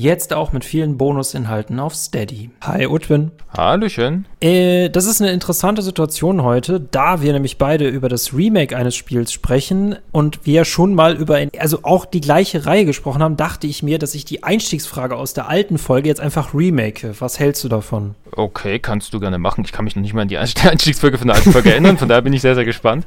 Jetzt auch mit vielen Bonusinhalten auf Steady. Hi, Utwin. Hallöchen. Äh, das ist eine interessante Situation heute, da wir nämlich beide über das Remake eines Spiels sprechen und wir schon mal über, ein, also auch die gleiche Reihe gesprochen haben, dachte ich mir, dass ich die Einstiegsfrage aus der alten Folge jetzt einfach remake. Was hältst du davon? Okay, kannst du gerne machen. Ich kann mich noch nicht mal an die Einstiegsfolge von der alten Folge erinnern, von daher bin ich sehr, sehr gespannt.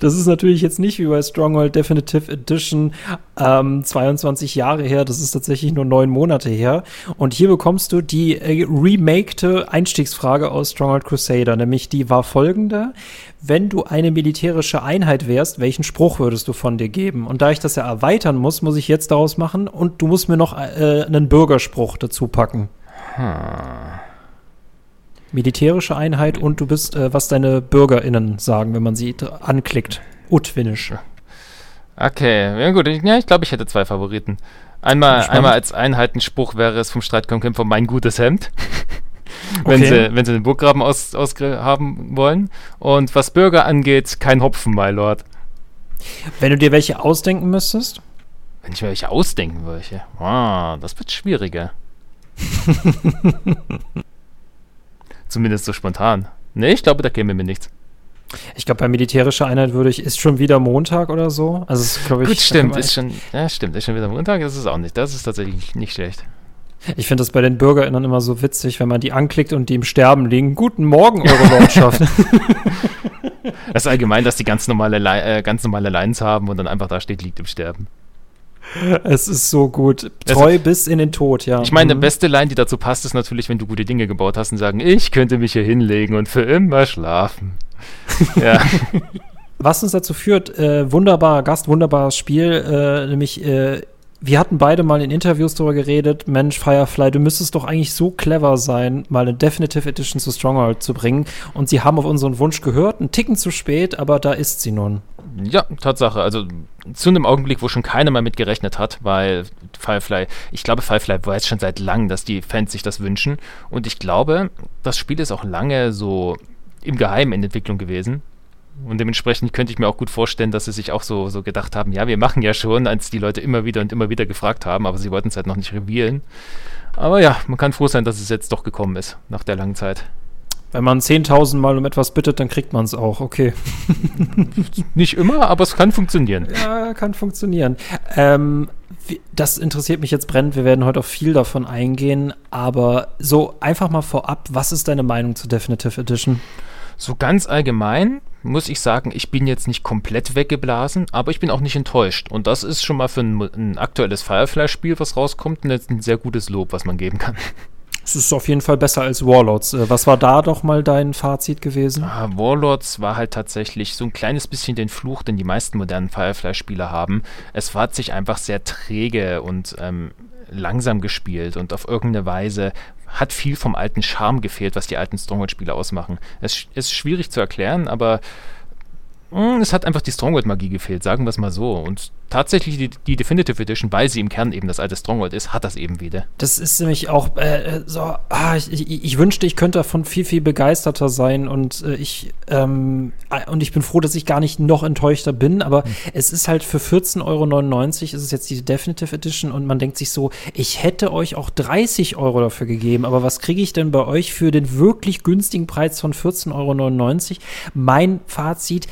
Das ist natürlich jetzt nicht wie bei Stronghold Definitive Edition ähm, 22 Jahre her. Das ist tatsächlich nur neun Monate her. Und hier bekommst du die äh, remakte Einstiegsfrage aus Stronghold Crusader. Nämlich die war folgende. Wenn du eine militärische Einheit wärst, welchen Spruch würdest du von dir geben? Und da ich das ja erweitern muss, muss ich jetzt daraus machen und du musst mir noch äh, einen Bürgerspruch dazu packen. Hm militärische Einheit und du bist, äh, was deine BürgerInnen sagen, wenn man sie anklickt. Utwinisch. Okay, ja gut. Ja, ich glaube, ich hätte zwei Favoriten. Einmal, einmal als Einheitenspruch wäre es vom Streitkampfkämpfer mein gutes Hemd. wenn, okay. sie, wenn sie den Burggraben aus, aus haben wollen. Und was Bürger angeht, kein Hopfen, my Lord. Wenn du dir welche ausdenken müsstest? Wenn ich mir welche ausdenken würde, oh, das wird schwieriger. Zumindest so spontan. Nee, ich glaube, da käme mir nichts. Ich glaube, bei militärischer Einheit würde ich, ist schon wieder Montag oder so. Also, ist, ich, Gut, stimmt, ist schon, ja, stimmt, ist schon wieder Montag, das ist auch nicht. Das ist tatsächlich nicht schlecht. Ich finde das bei den BürgerInnen immer so witzig, wenn man die anklickt und die im Sterben liegen. Guten Morgen, eure Lordschaft. das ist allgemein, dass die ganz normale, äh, ganz normale Lines haben und dann einfach da steht, liegt im Sterben. Es ist so gut. Treu also, bis in den Tod, ja. Ich meine, mhm. die beste Line, die dazu passt, ist natürlich, wenn du gute Dinge gebaut hast und sagen, ich könnte mich hier hinlegen und für immer schlafen. ja. Was uns dazu führt, äh, wunderbarer Gast, wunderbares Spiel, äh, nämlich äh, wir hatten beide mal in Interviews darüber geredet, Mensch, Firefly, du müsstest doch eigentlich so clever sein, mal eine Definitive Edition zu Stronghold zu bringen. Und sie haben auf unseren Wunsch gehört, einen Ticken zu spät, aber da ist sie nun. Ja, Tatsache. Also zu einem Augenblick, wo schon keiner mehr mit gerechnet hat, weil Firefly, ich glaube, Firefly weiß schon seit langem, dass die Fans sich das wünschen. Und ich glaube, das Spiel ist auch lange so im Geheimen in Entwicklung gewesen. Und dementsprechend könnte ich mir auch gut vorstellen, dass sie sich auch so, so gedacht haben, ja, wir machen ja schon, als die Leute immer wieder und immer wieder gefragt haben, aber sie wollten es halt noch nicht revealen. Aber ja, man kann froh sein, dass es jetzt doch gekommen ist, nach der langen Zeit. Wenn man 10.000 Mal um etwas bittet, dann kriegt man es auch, okay. nicht immer, aber es kann funktionieren. Ja, kann funktionieren. Ähm, das interessiert mich jetzt brennend. Wir werden heute auf viel davon eingehen, aber so einfach mal vorab, was ist deine Meinung zur Definitive Edition? So ganz allgemein muss ich sagen, ich bin jetzt nicht komplett weggeblasen, aber ich bin auch nicht enttäuscht. Und das ist schon mal für ein, ein aktuelles Firefly-Spiel, was rauskommt, ein sehr gutes Lob, was man geben kann. Es ist auf jeden Fall besser als Warlords. Äh, was war da doch mal dein Fazit gewesen? Ah, Warlords war halt tatsächlich so ein kleines bisschen den Fluch, den die meisten modernen Firefly-Spieler haben. Es hat sich einfach sehr träge und ähm, langsam gespielt und auf irgendeine Weise hat viel vom alten Charme gefehlt, was die alten Stronghold-Spiele ausmachen. Es ist schwierig zu erklären, aber hm, es hat einfach die Stronghold-Magie gefehlt, sagen wir es mal so. Und tatsächlich die, die, Definitive Edition, weil sie im Kern eben das alte Stronghold ist, hat das eben wieder. Das ist nämlich auch äh, so, ah, ich, ich, ich, wünschte, ich könnte davon viel, viel begeisterter sein und äh, ich ähm, äh, und ich bin froh, dass ich gar nicht noch enttäuschter bin, aber hm. es ist halt für 14,99 Euro ist es jetzt die Definitive Edition und man denkt sich so, ich hätte euch auch 30 Euro dafür gegeben, aber was kriege ich denn bei euch für den wirklich günstigen Preis von 14,99 Euro? Mein Fazit,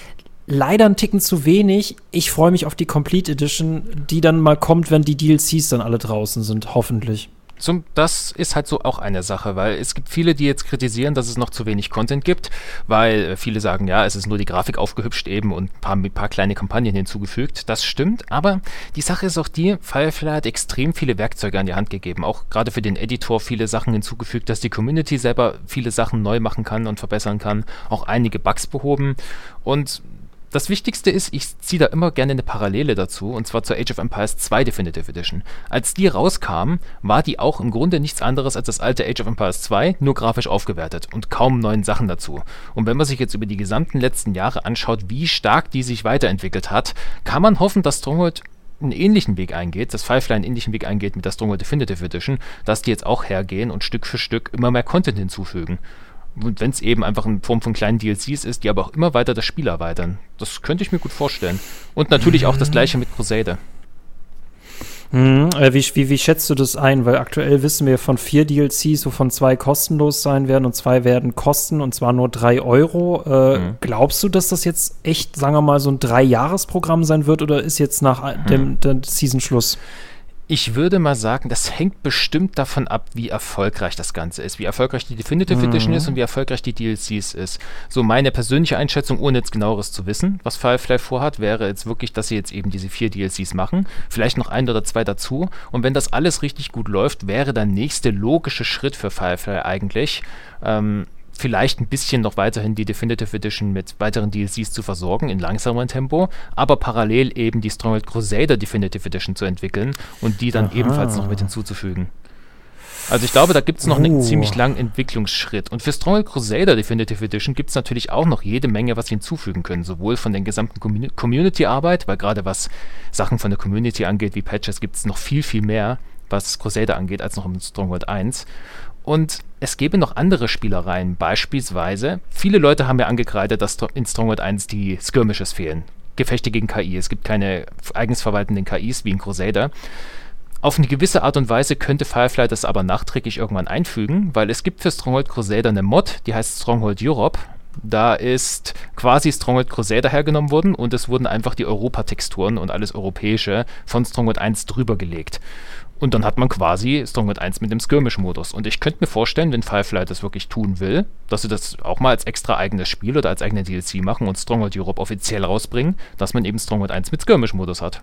leider einen Ticken zu wenig. Ich freue mich auf die Complete Edition, die dann mal kommt, wenn die DLCs dann alle draußen sind, hoffentlich. Zum, das ist halt so auch eine Sache, weil es gibt viele, die jetzt kritisieren, dass es noch zu wenig Content gibt, weil äh, viele sagen, ja, es ist nur die Grafik aufgehübscht eben und ein paar, ein paar kleine Kampagnen hinzugefügt. Das stimmt, aber die Sache ist auch die, Firefly hat extrem viele Werkzeuge an die Hand gegeben, auch gerade für den Editor viele Sachen hinzugefügt, dass die Community selber viele Sachen neu machen kann und verbessern kann, auch einige Bugs behoben und das Wichtigste ist, ich ziehe da immer gerne eine Parallele dazu, und zwar zur Age of Empires 2 Definitive Edition. Als die rauskam, war die auch im Grunde nichts anderes als das alte Age of Empires 2, nur grafisch aufgewertet und kaum neuen Sachen dazu. Und wenn man sich jetzt über die gesamten letzten Jahre anschaut, wie stark die sich weiterentwickelt hat, kann man hoffen, dass Stronghold einen ähnlichen Weg eingeht, dass Firefly einen ähnlichen Weg eingeht mit der Stronghold Definitive Edition, dass die jetzt auch hergehen und Stück für Stück immer mehr Content hinzufügen wenn es eben einfach in Form von kleinen DLCs ist, die aber auch immer weiter das Spiel erweitern. Das könnte ich mir gut vorstellen. Und natürlich auch das gleiche mit Crusader. Hm, äh, wie, wie, wie schätzt du das ein? Weil aktuell wissen wir von vier DLCs, wovon zwei kostenlos sein werden und zwei werden kosten und zwar nur drei Euro. Äh, mhm. Glaubst du, dass das jetzt echt, sagen wir mal, so ein Drei-Jahres-Programm sein wird oder ist jetzt nach dem, mhm. dem Season Schluss? Ich würde mal sagen, das hängt bestimmt davon ab, wie erfolgreich das Ganze ist, wie erfolgreich die Definitive mhm. Edition ist und wie erfolgreich die DLCs ist. So meine persönliche Einschätzung, ohne jetzt genaueres zu wissen, was Firefly vorhat, wäre jetzt wirklich, dass sie jetzt eben diese vier DLCs machen, vielleicht noch ein oder zwei dazu. Und wenn das alles richtig gut läuft, wäre der nächste logische Schritt für Firefly eigentlich, ähm, vielleicht ein bisschen noch weiterhin die Definitive Edition mit weiteren DLCs zu versorgen in langsamerem Tempo, aber parallel eben die Stronghold Crusader Definitive Edition zu entwickeln und die dann Aha. ebenfalls noch mit hinzuzufügen. Also ich glaube, da gibt es noch uh. einen ziemlich langen Entwicklungsschritt. Und für Stronghold Crusader Definitive Edition gibt es natürlich auch noch jede Menge, was sie hinzufügen können. Sowohl von der gesamten Community-Arbeit, weil gerade was Sachen von der Community angeht, wie Patches, gibt es noch viel, viel mehr, was Crusader angeht, als noch im Stronghold 1. Und es gäbe noch andere Spielereien. Beispielsweise, viele Leute haben ja angekreidet, dass in Stronghold 1 die Skirmishes fehlen. Gefechte gegen KI. Es gibt keine eigens verwaltenden KIs wie in Crusader. Auf eine gewisse Art und Weise könnte Firefly das aber nachträglich irgendwann einfügen, weil es gibt für Stronghold Crusader eine Mod, die heißt Stronghold Europe. Da ist quasi Stronghold Crusader hergenommen worden und es wurden einfach die Europa-Texturen und alles Europäische von Stronghold 1 drüber gelegt. Und dann hat man quasi Stronghold 1 mit dem Skirmish-Modus. Und ich könnte mir vorstellen, wenn Firefly das wirklich tun will, dass sie das auch mal als extra eigenes Spiel oder als eigene DLC machen und Stronghold Europe offiziell rausbringen, dass man eben Stronghold 1 mit Skirmish-Modus hat.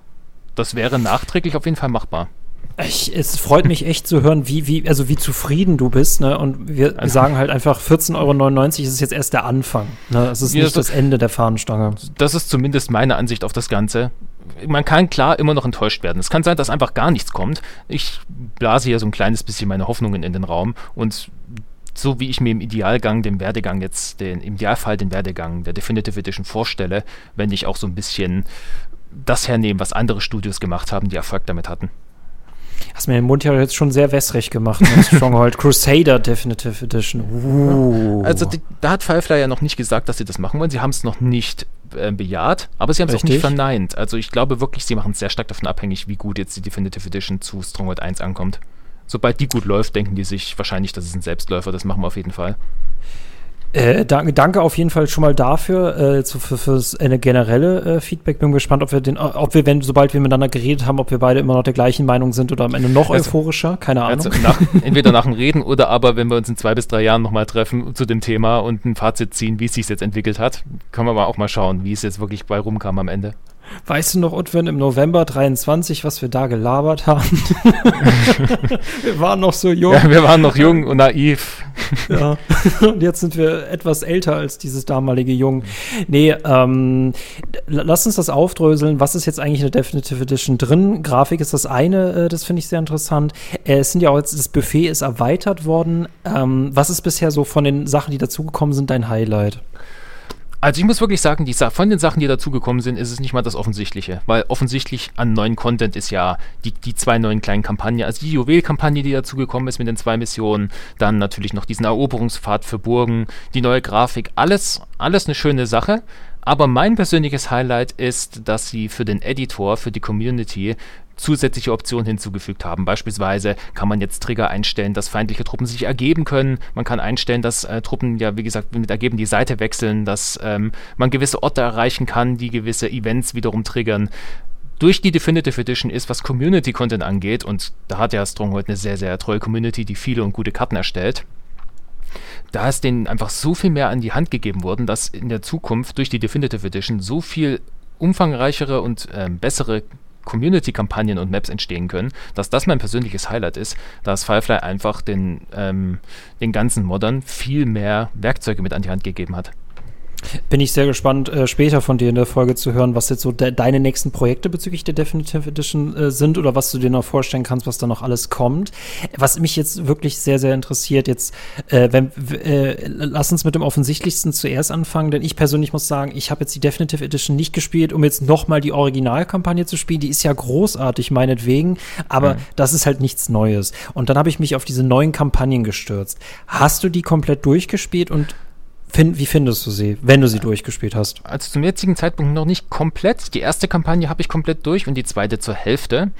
Das wäre nachträglich auf jeden Fall machbar. Ich, es freut mich echt zu hören, wie, wie, also wie zufrieden du bist, ne? Und wir also, sagen halt einfach 14,99 Euro ist jetzt erst der Anfang. Ne? Es ist nicht das, das Ende der Fahnenstange. Das ist zumindest meine Ansicht auf das Ganze man kann klar immer noch enttäuscht werden. Es kann sein, dass einfach gar nichts kommt. Ich blase hier so ein kleines bisschen meine Hoffnungen in den Raum und so wie ich mir im Idealgang den Werdegang jetzt, den, im Idealfall den Werdegang der Definitive Edition vorstelle, wenn ich auch so ein bisschen das hernehme, was andere Studios gemacht haben, die Erfolg damit hatten. Hast mir den Mund ja jetzt schon sehr wässrig gemacht mit Stronghold Crusader Definitive Edition. Uh. Also die, da hat Firefly ja noch nicht gesagt, dass sie das machen wollen. Sie haben es noch nicht äh, bejaht, aber sie haben es auch nicht verneint. Also ich glaube wirklich, sie machen es sehr stark davon abhängig, wie gut jetzt die Definitive Edition zu Stronghold 1 ankommt. Sobald die gut läuft, denken die sich wahrscheinlich, das ist ein Selbstläufer, das machen wir auf jeden Fall. Äh, danke, danke auf jeden Fall schon mal dafür, äh, zu, für, fürs eine generelle äh, Feedback. Bin gespannt, ob wir den, ob wir, wenn, sobald wir miteinander geredet haben, ob wir beide immer noch der gleichen Meinung sind oder am Ende noch also, euphorischer. Keine Ahnung. Also nach, entweder nach dem Reden oder aber, wenn wir uns in zwei bis drei Jahren nochmal treffen zu dem Thema und ein Fazit ziehen, wie es sich jetzt entwickelt hat, können wir mal auch mal schauen, wie es jetzt wirklich bei rumkam am Ende. Weißt du noch, Utwin, im November 23, was wir da gelabert haben? wir waren noch so jung. Ja, wir waren noch jung und naiv. ja, und jetzt sind wir etwas älter als dieses damalige Jung. Nee, ähm, lass uns das aufdröseln. Was ist jetzt eigentlich in der Definitive Edition drin? Grafik ist das eine, äh, das finde ich sehr interessant. Äh, es sind ja auch jetzt, das Buffet ist erweitert worden. Ähm, was ist bisher so von den Sachen, die dazugekommen sind, dein Highlight? Also ich muss wirklich sagen, die, von den Sachen, die dazugekommen sind, ist es nicht mal das Offensichtliche. Weil offensichtlich an neuen Content ist ja die, die zwei neuen kleinen Kampagnen, also die Juwel-Kampagne, die dazugekommen ist mit den zwei Missionen, dann natürlich noch diesen Eroberungspfad für Burgen, die neue Grafik, alles, alles eine schöne Sache. Aber mein persönliches Highlight ist, dass sie für den Editor, für die Community zusätzliche Optionen hinzugefügt haben. Beispielsweise kann man jetzt Trigger einstellen, dass feindliche Truppen sich ergeben können. Man kann einstellen, dass äh, Truppen ja, wie gesagt, mit Ergeben die Seite wechseln, dass ähm, man gewisse Orte erreichen kann, die gewisse Events wiederum triggern. Durch die Definitive Edition ist, was Community-Content angeht, und da hat ja Stronghold eine sehr, sehr treue Community, die viele und gute Karten erstellt, da ist denen einfach so viel mehr an die Hand gegeben worden, dass in der Zukunft durch die Definitive Edition so viel umfangreichere und ähm, bessere Community-Kampagnen und Maps entstehen können, dass das mein persönliches Highlight ist, dass Firefly einfach den, ähm, den ganzen Modern viel mehr Werkzeuge mit an die Hand gegeben hat. Bin ich sehr gespannt, äh, später von dir in der Folge zu hören, was jetzt so de deine nächsten Projekte bezüglich der Definitive Edition äh, sind oder was du dir noch vorstellen kannst, was da noch alles kommt. Was mich jetzt wirklich sehr, sehr interessiert, jetzt, äh, wenn, äh, lass uns mit dem Offensichtlichsten zuerst anfangen, denn ich persönlich muss sagen, ich habe jetzt die Definitive Edition nicht gespielt, um jetzt nochmal die Originalkampagne zu spielen. Die ist ja großartig, meinetwegen, aber mhm. das ist halt nichts Neues. Und dann habe ich mich auf diese neuen Kampagnen gestürzt. Hast du die komplett durchgespielt und Find, wie findest du sie, wenn du sie durchgespielt hast? Also zum jetzigen Zeitpunkt noch nicht komplett. Die erste Kampagne habe ich komplett durch und die zweite zur Hälfte.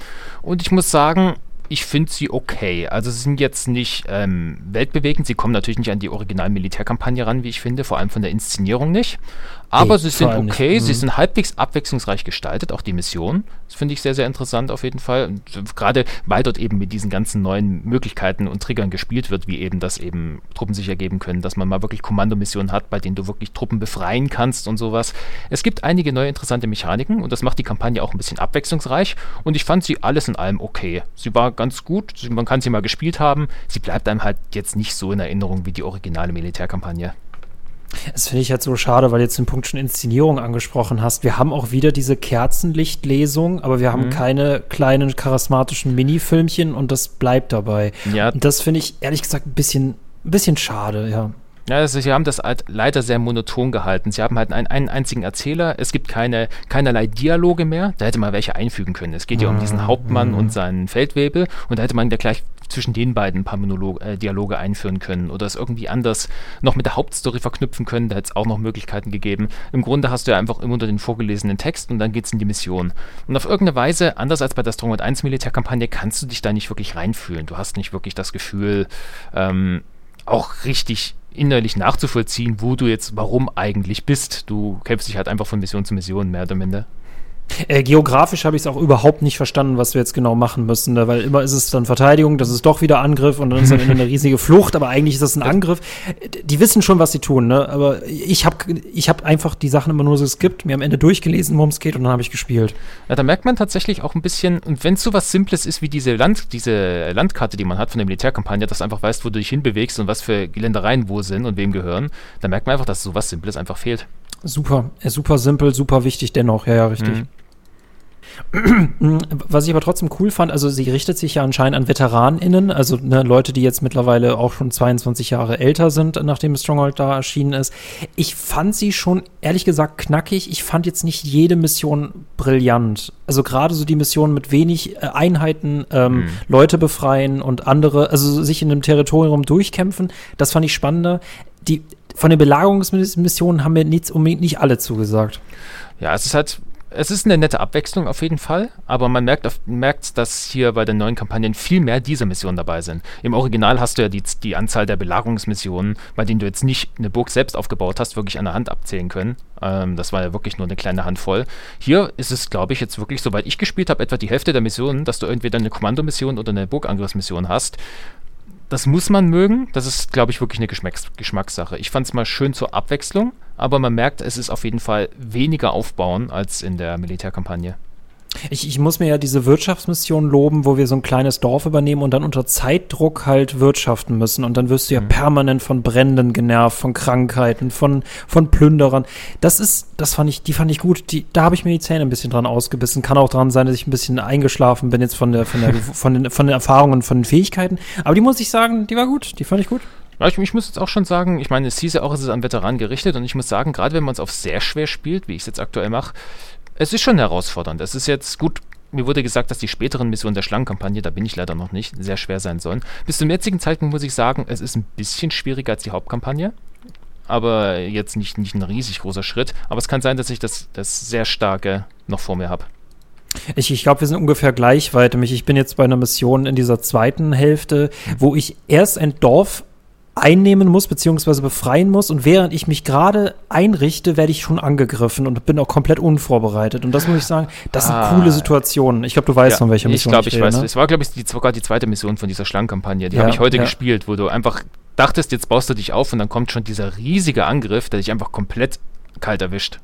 Und ich muss sagen, ich finde sie okay. Also sie sind jetzt nicht ähm, weltbewegend. Sie kommen natürlich nicht an die Original-Militärkampagne ran, wie ich finde, vor allem von der Inszenierung nicht. Aber sie sind okay, sie mhm. sind halbwegs abwechslungsreich gestaltet, auch die Mission. Das finde ich sehr, sehr interessant auf jeden Fall. Und gerade weil dort eben mit diesen ganzen neuen Möglichkeiten und Triggern gespielt wird, wie eben, dass eben Truppen sich ergeben können, dass man mal wirklich Kommandomissionen hat, bei denen du wirklich Truppen befreien kannst und sowas. Es gibt einige neue interessante Mechaniken und das macht die Kampagne auch ein bisschen abwechslungsreich und ich fand sie alles in allem okay. Sie war ganz gut, man kann sie mal gespielt haben. Sie bleibt einem halt jetzt nicht so in Erinnerung wie die originale Militärkampagne. Das finde ich halt so schade, weil du jetzt den Punkt schon Inszenierung angesprochen hast. Wir haben auch wieder diese Kerzenlichtlesung, aber wir haben mhm. keine kleinen charismatischen Minifilmchen und das bleibt dabei. Ja. Und das finde ich ehrlich gesagt ein bisschen, ein bisschen schade, ja. Ja, also sie haben das halt leider sehr monoton gehalten. Sie haben halt einen, einen einzigen Erzähler. Es gibt keine, keinerlei Dialoge mehr. Da hätte man welche einfügen können. Es geht ja um diesen mhm. Hauptmann mhm. und seinen Feldwebel. Und da hätte man ja gleich zwischen den beiden ein paar Monolog äh, Dialoge einführen können oder es irgendwie anders noch mit der Hauptstory verknüpfen können. Da hätte es auch noch Möglichkeiten gegeben. Im Grunde hast du ja einfach immer unter den vorgelesenen Text und dann geht es in die Mission. Und auf irgendeine Weise, anders als bei der Stronghold 1 Militärkampagne, kannst du dich da nicht wirklich reinfühlen. Du hast nicht wirklich das Gefühl, ähm, auch richtig innerlich nachzuvollziehen, wo du jetzt warum eigentlich bist. Du kämpfst dich halt einfach von Mission zu Mission, mehr oder minder. Äh, geografisch habe ich es auch überhaupt nicht verstanden, was wir jetzt genau machen müssen, ne? weil immer ist es dann Verteidigung, das ist doch wieder Angriff und dann ist dann eine riesige Flucht, aber eigentlich ist das ein Angriff. Die wissen schon, was sie tun, ne? aber ich habe ich hab einfach die Sachen immer nur so skippt, mir am Ende durchgelesen, worum es geht und dann habe ich gespielt. Ja, da merkt man tatsächlich auch ein bisschen, und wenn es so was Simples ist wie diese, Land, diese Landkarte, die man hat von der Militärkampagne, dass du einfach weißt, wo du dich hinbewegst und was für Ländereien wo sind und wem gehören, dann merkt man einfach, dass so was Simples einfach fehlt. Super, super simpel, super wichtig dennoch, ja, ja, richtig. Mhm. Was ich aber trotzdem cool fand, also sie richtet sich ja anscheinend an VeteranInnen, also ne, Leute, die jetzt mittlerweile auch schon 22 Jahre älter sind, nachdem Stronghold da erschienen ist. Ich fand sie schon, ehrlich gesagt, knackig. Ich fand jetzt nicht jede Mission brillant. Also gerade so die Mission mit wenig äh, Einheiten, ähm, mhm. Leute befreien und andere, also sich in einem Territorium durchkämpfen, das fand ich spannender. Die, von den Belagerungsmissionen haben mir nichts unbedingt nicht alle zugesagt. Ja, es ist halt es ist eine nette Abwechslung auf jeden Fall, aber man merkt, merkt, dass hier bei den neuen Kampagnen viel mehr dieser Missionen dabei sind. Im Original hast du ja die, die Anzahl der Belagerungsmissionen, bei denen du jetzt nicht eine Burg selbst aufgebaut hast, wirklich an der Hand abzählen können. Ähm, das war ja wirklich nur eine kleine Handvoll. Hier ist es, glaube ich, jetzt wirklich, soweit ich gespielt habe, etwa die Hälfte der Missionen, dass du entweder eine Kommandomission oder eine Burgangriffsmission hast das muss man mögen. Das ist, glaube ich, wirklich eine Geschmacks Geschmackssache. Ich fand es mal schön zur Abwechslung, aber man merkt, es ist auf jeden Fall weniger aufbauen als in der Militärkampagne. Ich, ich muss mir ja diese Wirtschaftsmission loben, wo wir so ein kleines Dorf übernehmen und dann unter Zeitdruck halt wirtschaften müssen. Und dann wirst du ja mhm. permanent von Bränden genervt, von Krankheiten, von, von Plünderern. Das ist, das fand ich, die fand ich gut. Die, da habe ich mir die Zähne ein bisschen dran ausgebissen. Kann auch dran sein, dass ich ein bisschen eingeschlafen bin jetzt von der, von der, von den, von den Erfahrungen, von den Fähigkeiten. Aber die muss ich sagen, die war gut. Die fand ich gut. Ich, ich, muss jetzt auch schon sagen, ich meine, es hieß ja auch, es ist an Veteranen gerichtet und ich muss sagen, gerade wenn man es auf sehr schwer spielt, wie ich es jetzt aktuell mache, es ist schon herausfordernd. Es ist jetzt gut, mir wurde gesagt, dass die späteren Missionen der Schlangenkampagne, da bin ich leider noch nicht, sehr schwer sein sollen. Bis zum jetzigen Zeitpunkt muss ich sagen, es ist ein bisschen schwieriger als die Hauptkampagne. Aber jetzt nicht, nicht ein riesig großer Schritt. Aber es kann sein, dass ich das, das sehr starke noch vor mir habe. Ich, ich glaube, wir sind ungefähr gleich weit. Ich bin jetzt bei einer Mission in dieser zweiten Hälfte, wo ich erst ein Dorf einnehmen muss, beziehungsweise befreien muss. Und während ich mich gerade einrichte, werde ich schon angegriffen und bin auch komplett unvorbereitet. Und das muss ich sagen, das sind ah. coole Situationen. Ich glaube, du weißt, ja, von welcher Mission ich glaube, ich, ich weiß. Ne? Es war, glaube ich, die, sogar die zweite Mission von dieser Schlangenkampagne. Die ja, habe ich heute ja. gespielt, wo du einfach dachtest, jetzt baust du dich auf und dann kommt schon dieser riesige Angriff, der dich einfach komplett kalt erwischt.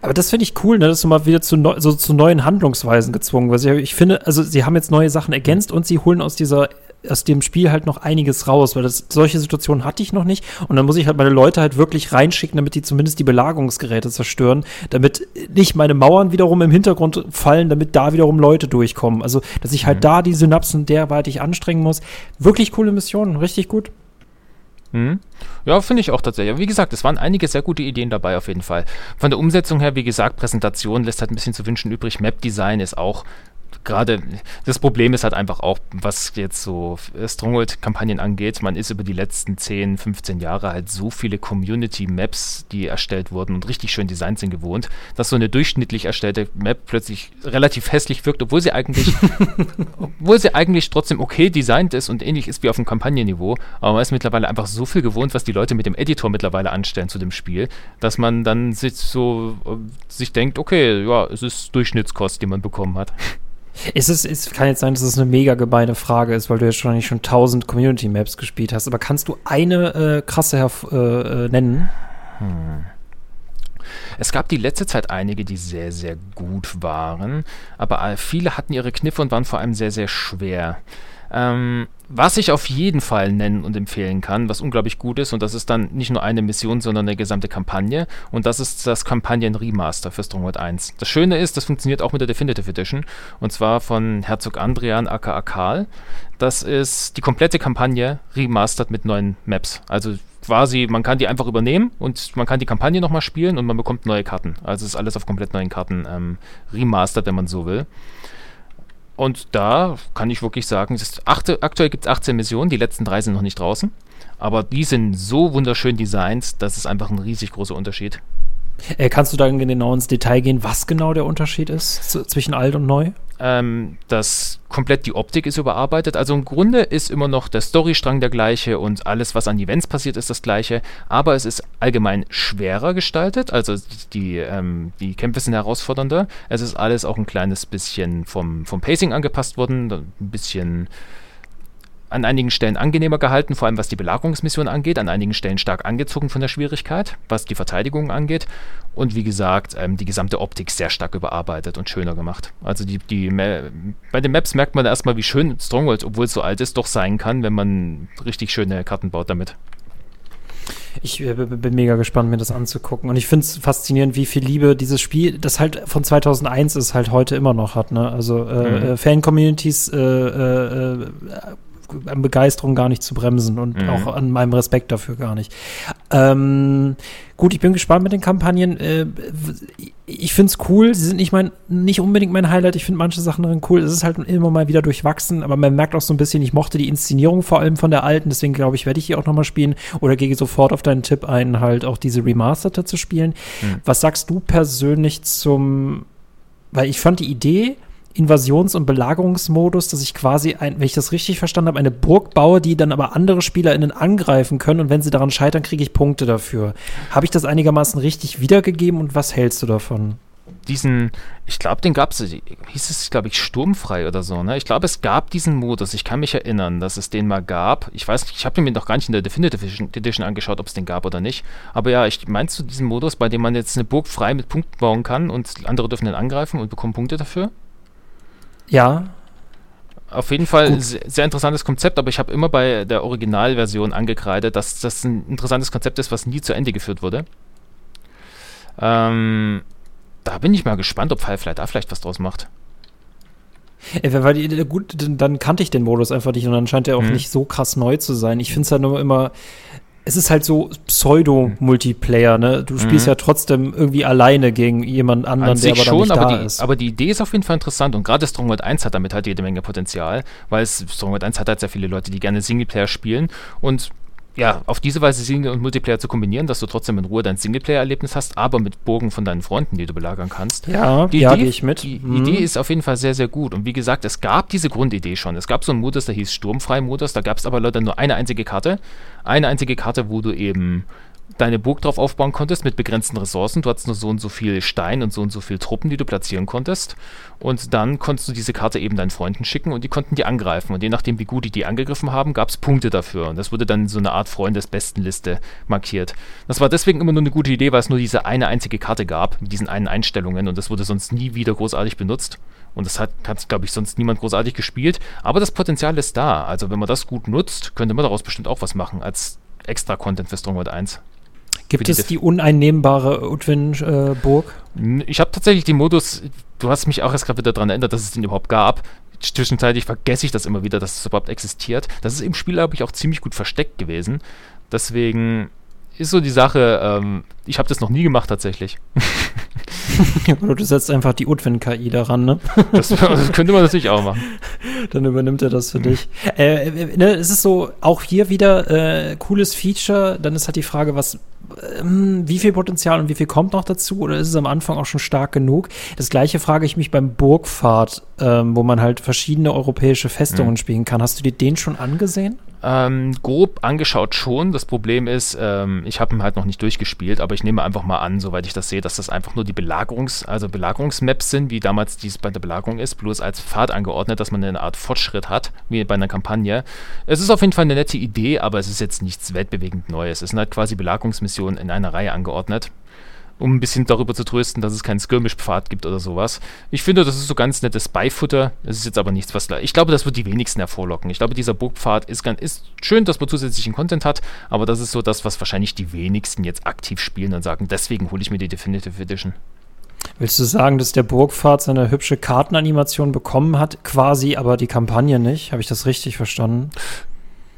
Aber das finde ich cool, ne, dass du mal wieder zu, neu, so, zu neuen Handlungsweisen gezwungen wirst. Ich, ich finde, also sie haben jetzt neue Sachen ergänzt und sie holen aus dieser aus dem Spiel halt noch einiges raus, weil das, solche Situationen hatte ich noch nicht. Und dann muss ich halt meine Leute halt wirklich reinschicken, damit die zumindest die Belagerungsgeräte zerstören, damit nicht meine Mauern wiederum im Hintergrund fallen, damit da wiederum Leute durchkommen. Also, dass ich halt mhm. da die Synapsen derweitig anstrengen muss. Wirklich coole Missionen, richtig gut. Mhm. Ja, finde ich auch tatsächlich. Wie gesagt, es waren einige sehr gute Ideen dabei auf jeden Fall. Von der Umsetzung her, wie gesagt, Präsentation lässt halt ein bisschen zu wünschen übrig. Map-Design ist auch gerade das Problem ist halt einfach auch, was jetzt so Stronghold-Kampagnen angeht, man ist über die letzten 10, 15 Jahre halt so viele Community-Maps, die erstellt wurden und richtig schön designt sind, gewohnt, dass so eine durchschnittlich erstellte Map plötzlich relativ hässlich wirkt, obwohl sie eigentlich, obwohl sie eigentlich trotzdem okay designt ist und ähnlich ist wie auf dem Kampagnenniveau, aber man ist mittlerweile einfach so viel gewohnt, was die Leute mit dem Editor mittlerweile anstellen zu dem Spiel, dass man dann sich so äh, sich denkt, okay, ja, es ist Durchschnittskost, die man bekommen hat. Es, ist, es kann jetzt sein, dass es eine mega gemeine Frage ist, weil du jetzt schon eigentlich schon tausend Community Maps gespielt hast. Aber kannst du eine äh, krasse äh, äh, nennen? Hm. Es gab die letzte Zeit einige, die sehr, sehr gut waren, aber viele hatten ihre Kniffe und waren vor allem sehr, sehr schwer. Ähm, was ich auf jeden Fall nennen und empfehlen kann, was unglaublich gut ist, und das ist dann nicht nur eine Mission, sondern eine gesamte Kampagne, und das ist das Kampagnen-Remaster für Stronghold 1. Das Schöne ist, das funktioniert auch mit der Definitive Edition, und zwar von Herzog Andrian aka Karl. Das ist die komplette Kampagne remastered mit neuen Maps. Also quasi, man kann die einfach übernehmen und man kann die Kampagne nochmal spielen und man bekommt neue Karten. Also ist alles auf komplett neuen Karten ähm, remastered, wenn man so will. Und da kann ich wirklich sagen, achte, aktuell gibt es 18 Missionen, die letzten drei sind noch nicht draußen. Aber die sind so wunderschön designt, das ist einfach ein riesig großer Unterschied. Äh, kannst du da genau ins Detail gehen, was genau der Unterschied ist zwischen alt und neu? Ähm, das komplett die Optik ist überarbeitet. Also im Grunde ist immer noch der Storystrang der gleiche und alles, was an Events passiert, ist das gleiche. Aber es ist allgemein schwerer gestaltet. Also die, ähm, die Kämpfe sind herausfordernder. Es ist alles auch ein kleines bisschen vom, vom Pacing angepasst worden. Ein bisschen an einigen Stellen angenehmer gehalten, vor allem was die Belagerungsmission angeht, an einigen Stellen stark angezogen von der Schwierigkeit, was die Verteidigung angeht und wie gesagt, ähm, die gesamte Optik sehr stark überarbeitet und schöner gemacht. Also die, die bei den Maps merkt man erstmal, wie schön Stronghold, obwohl es so alt ist, doch sein kann, wenn man richtig schöne Karten baut damit. Ich äh, bin mega gespannt, mir das anzugucken. Und ich finde es faszinierend, wie viel Liebe dieses Spiel, das halt von 2001 ist, halt heute immer noch hat. Ne? Also äh, mhm. Äh, Fan-Communities äh, äh, an Begeisterung gar nicht zu bremsen und mhm. auch an meinem Respekt dafür gar nicht. Ähm, gut, ich bin gespannt mit den Kampagnen. Äh, ich finde es cool. Sie sind nicht mein, nicht unbedingt mein Highlight. Ich finde manche Sachen darin cool. Es ist halt immer mal wieder durchwachsen, aber man merkt auch so ein bisschen, ich mochte die Inszenierung vor allem von der alten, deswegen glaube ich, werde ich hier auch nochmal spielen oder gehe sofort auf deinen Tipp ein, halt auch diese Remasterte zu spielen. Mhm. Was sagst du persönlich zum, weil ich fand die Idee, Invasions- und Belagerungsmodus, dass ich quasi, ein, wenn ich das richtig verstanden habe, eine Burg baue, die dann aber andere SpielerInnen angreifen können und wenn sie daran scheitern, kriege ich Punkte dafür. Habe ich das einigermaßen richtig wiedergegeben und was hältst du davon? Diesen, ich glaube, den gab es, hieß es, glaube ich, sturmfrei oder so, ne? Ich glaube, es gab diesen Modus, ich kann mich erinnern, dass es den mal gab. Ich weiß nicht, ich habe mir noch gar nicht in der Definitive Edition angeschaut, ob es den gab oder nicht. Aber ja, ich meinst du diesen Modus, bei dem man jetzt eine Burg frei mit Punkten bauen kann und andere dürfen dann angreifen und bekommen Punkte dafür? Ja. Auf jeden Fall ein sehr interessantes Konzept, aber ich habe immer bei der Originalversion angekreidet, dass das ein interessantes Konzept ist, was nie zu Ende geführt wurde. Ähm, da bin ich mal gespannt, ob Firefly da vielleicht was draus macht. Ja, weil, gut, dann kannte ich den Modus einfach nicht und dann scheint er auch hm. nicht so krass neu zu sein. Ich finde es halt nur immer, es ist halt so Pseudo-Multiplayer, ne? Du spielst mhm. ja trotzdem irgendwie alleine gegen jemand anderen, der aber schon, nicht aber da die, ist. Aber die Idee ist auf jeden Fall interessant und gerade Stronghold 1 hat damit halt jede Menge Potenzial, weil es, Stronghold 1 hat halt sehr viele Leute, die gerne Singleplayer spielen und ja, auf diese Weise Single- und Multiplayer zu kombinieren, dass du trotzdem in Ruhe dein Singleplayer-Erlebnis hast, aber mit Bogen von deinen Freunden, die du belagern kannst. Ja, die ja, gehe ich mit. Die mhm. Idee ist auf jeden Fall sehr, sehr gut. Und wie gesagt, es gab diese Grundidee schon. Es gab so einen Modus, der hieß Sturmfrei-Modus. Da gab es aber leider nur eine einzige Karte. Eine einzige Karte, wo du eben deine Burg drauf aufbauen konntest mit begrenzten Ressourcen. Du hattest nur so und so viel Stein und so und so viel Truppen, die du platzieren konntest. Und dann konntest du diese Karte eben deinen Freunden schicken und die konnten die angreifen. Und je nachdem, wie gut die die angegriffen haben, gab es Punkte dafür. Und das wurde dann so eine Art Freundesbestenliste markiert. Das war deswegen immer nur eine gute Idee, weil es nur diese eine einzige Karte gab mit diesen einen Einstellungen und das wurde sonst nie wieder großartig benutzt. Und das hat, hat glaube ich, sonst niemand großartig gespielt. Aber das Potenzial ist da. Also wenn man das gut nutzt, könnte man daraus bestimmt auch was machen als extra Content für Stronghold 1. Gibt es die uneinnehmbare Utwin-Burg? Äh, ich habe tatsächlich den Modus, du hast mich auch erst gerade wieder daran erinnert, dass es den überhaupt gab. Zwischenzeitlich vergesse ich das immer wieder, dass es überhaupt existiert. Das ist im Spiel, glaube ich, auch ziemlich gut versteckt gewesen. Deswegen ist so die Sache, ähm, ich habe das noch nie gemacht tatsächlich. Oder du setzt einfach die Utwin-KI daran, ne? Das, das, könnte man natürlich auch machen. Dann übernimmt er das für dich. Äh, äh, ne, es ist so, auch hier wieder äh, cooles Feature. Dann ist halt die Frage, was, ähm, wie viel Potenzial und wie viel kommt noch dazu? Oder ist es am Anfang auch schon stark genug? Das gleiche frage ich mich beim Burgfahrt, ähm, wo man halt verschiedene europäische Festungen mhm. spielen kann. Hast du dir den schon angesehen? Ähm, grob angeschaut schon. Das Problem ist, ähm, ich habe ihn halt noch nicht durchgespielt, aber ich nehme einfach mal an, soweit ich das sehe, dass das einfach nur die Belagerungs-, also Belagerungsmaps sind, wie damals dies bei der Belagerung ist, bloß als Pfad angeordnet, dass man eine Art Fortschritt hat, wie bei einer Kampagne. Es ist auf jeden Fall eine nette Idee, aber es ist jetzt nichts weltbewegend Neues. Es sind halt quasi Belagerungsmissionen in einer Reihe angeordnet um ein bisschen darüber zu trösten, dass es keinen Skirmish-Pfad gibt oder sowas. Ich finde, das ist so ganz nettes Beifutter. Es ist jetzt aber nichts, was. Ich glaube, das wird die wenigsten hervorlocken. Ich glaube, dieser Burgpfad ist, ganz, ist schön, dass man zusätzlichen Content hat, aber das ist so das, was wahrscheinlich die wenigsten jetzt aktiv spielen und sagen, deswegen hole ich mir die Definitive Edition. Willst du sagen, dass der Burgpfad seine hübsche Kartenanimation bekommen hat, quasi, aber die Kampagne nicht? Habe ich das richtig verstanden?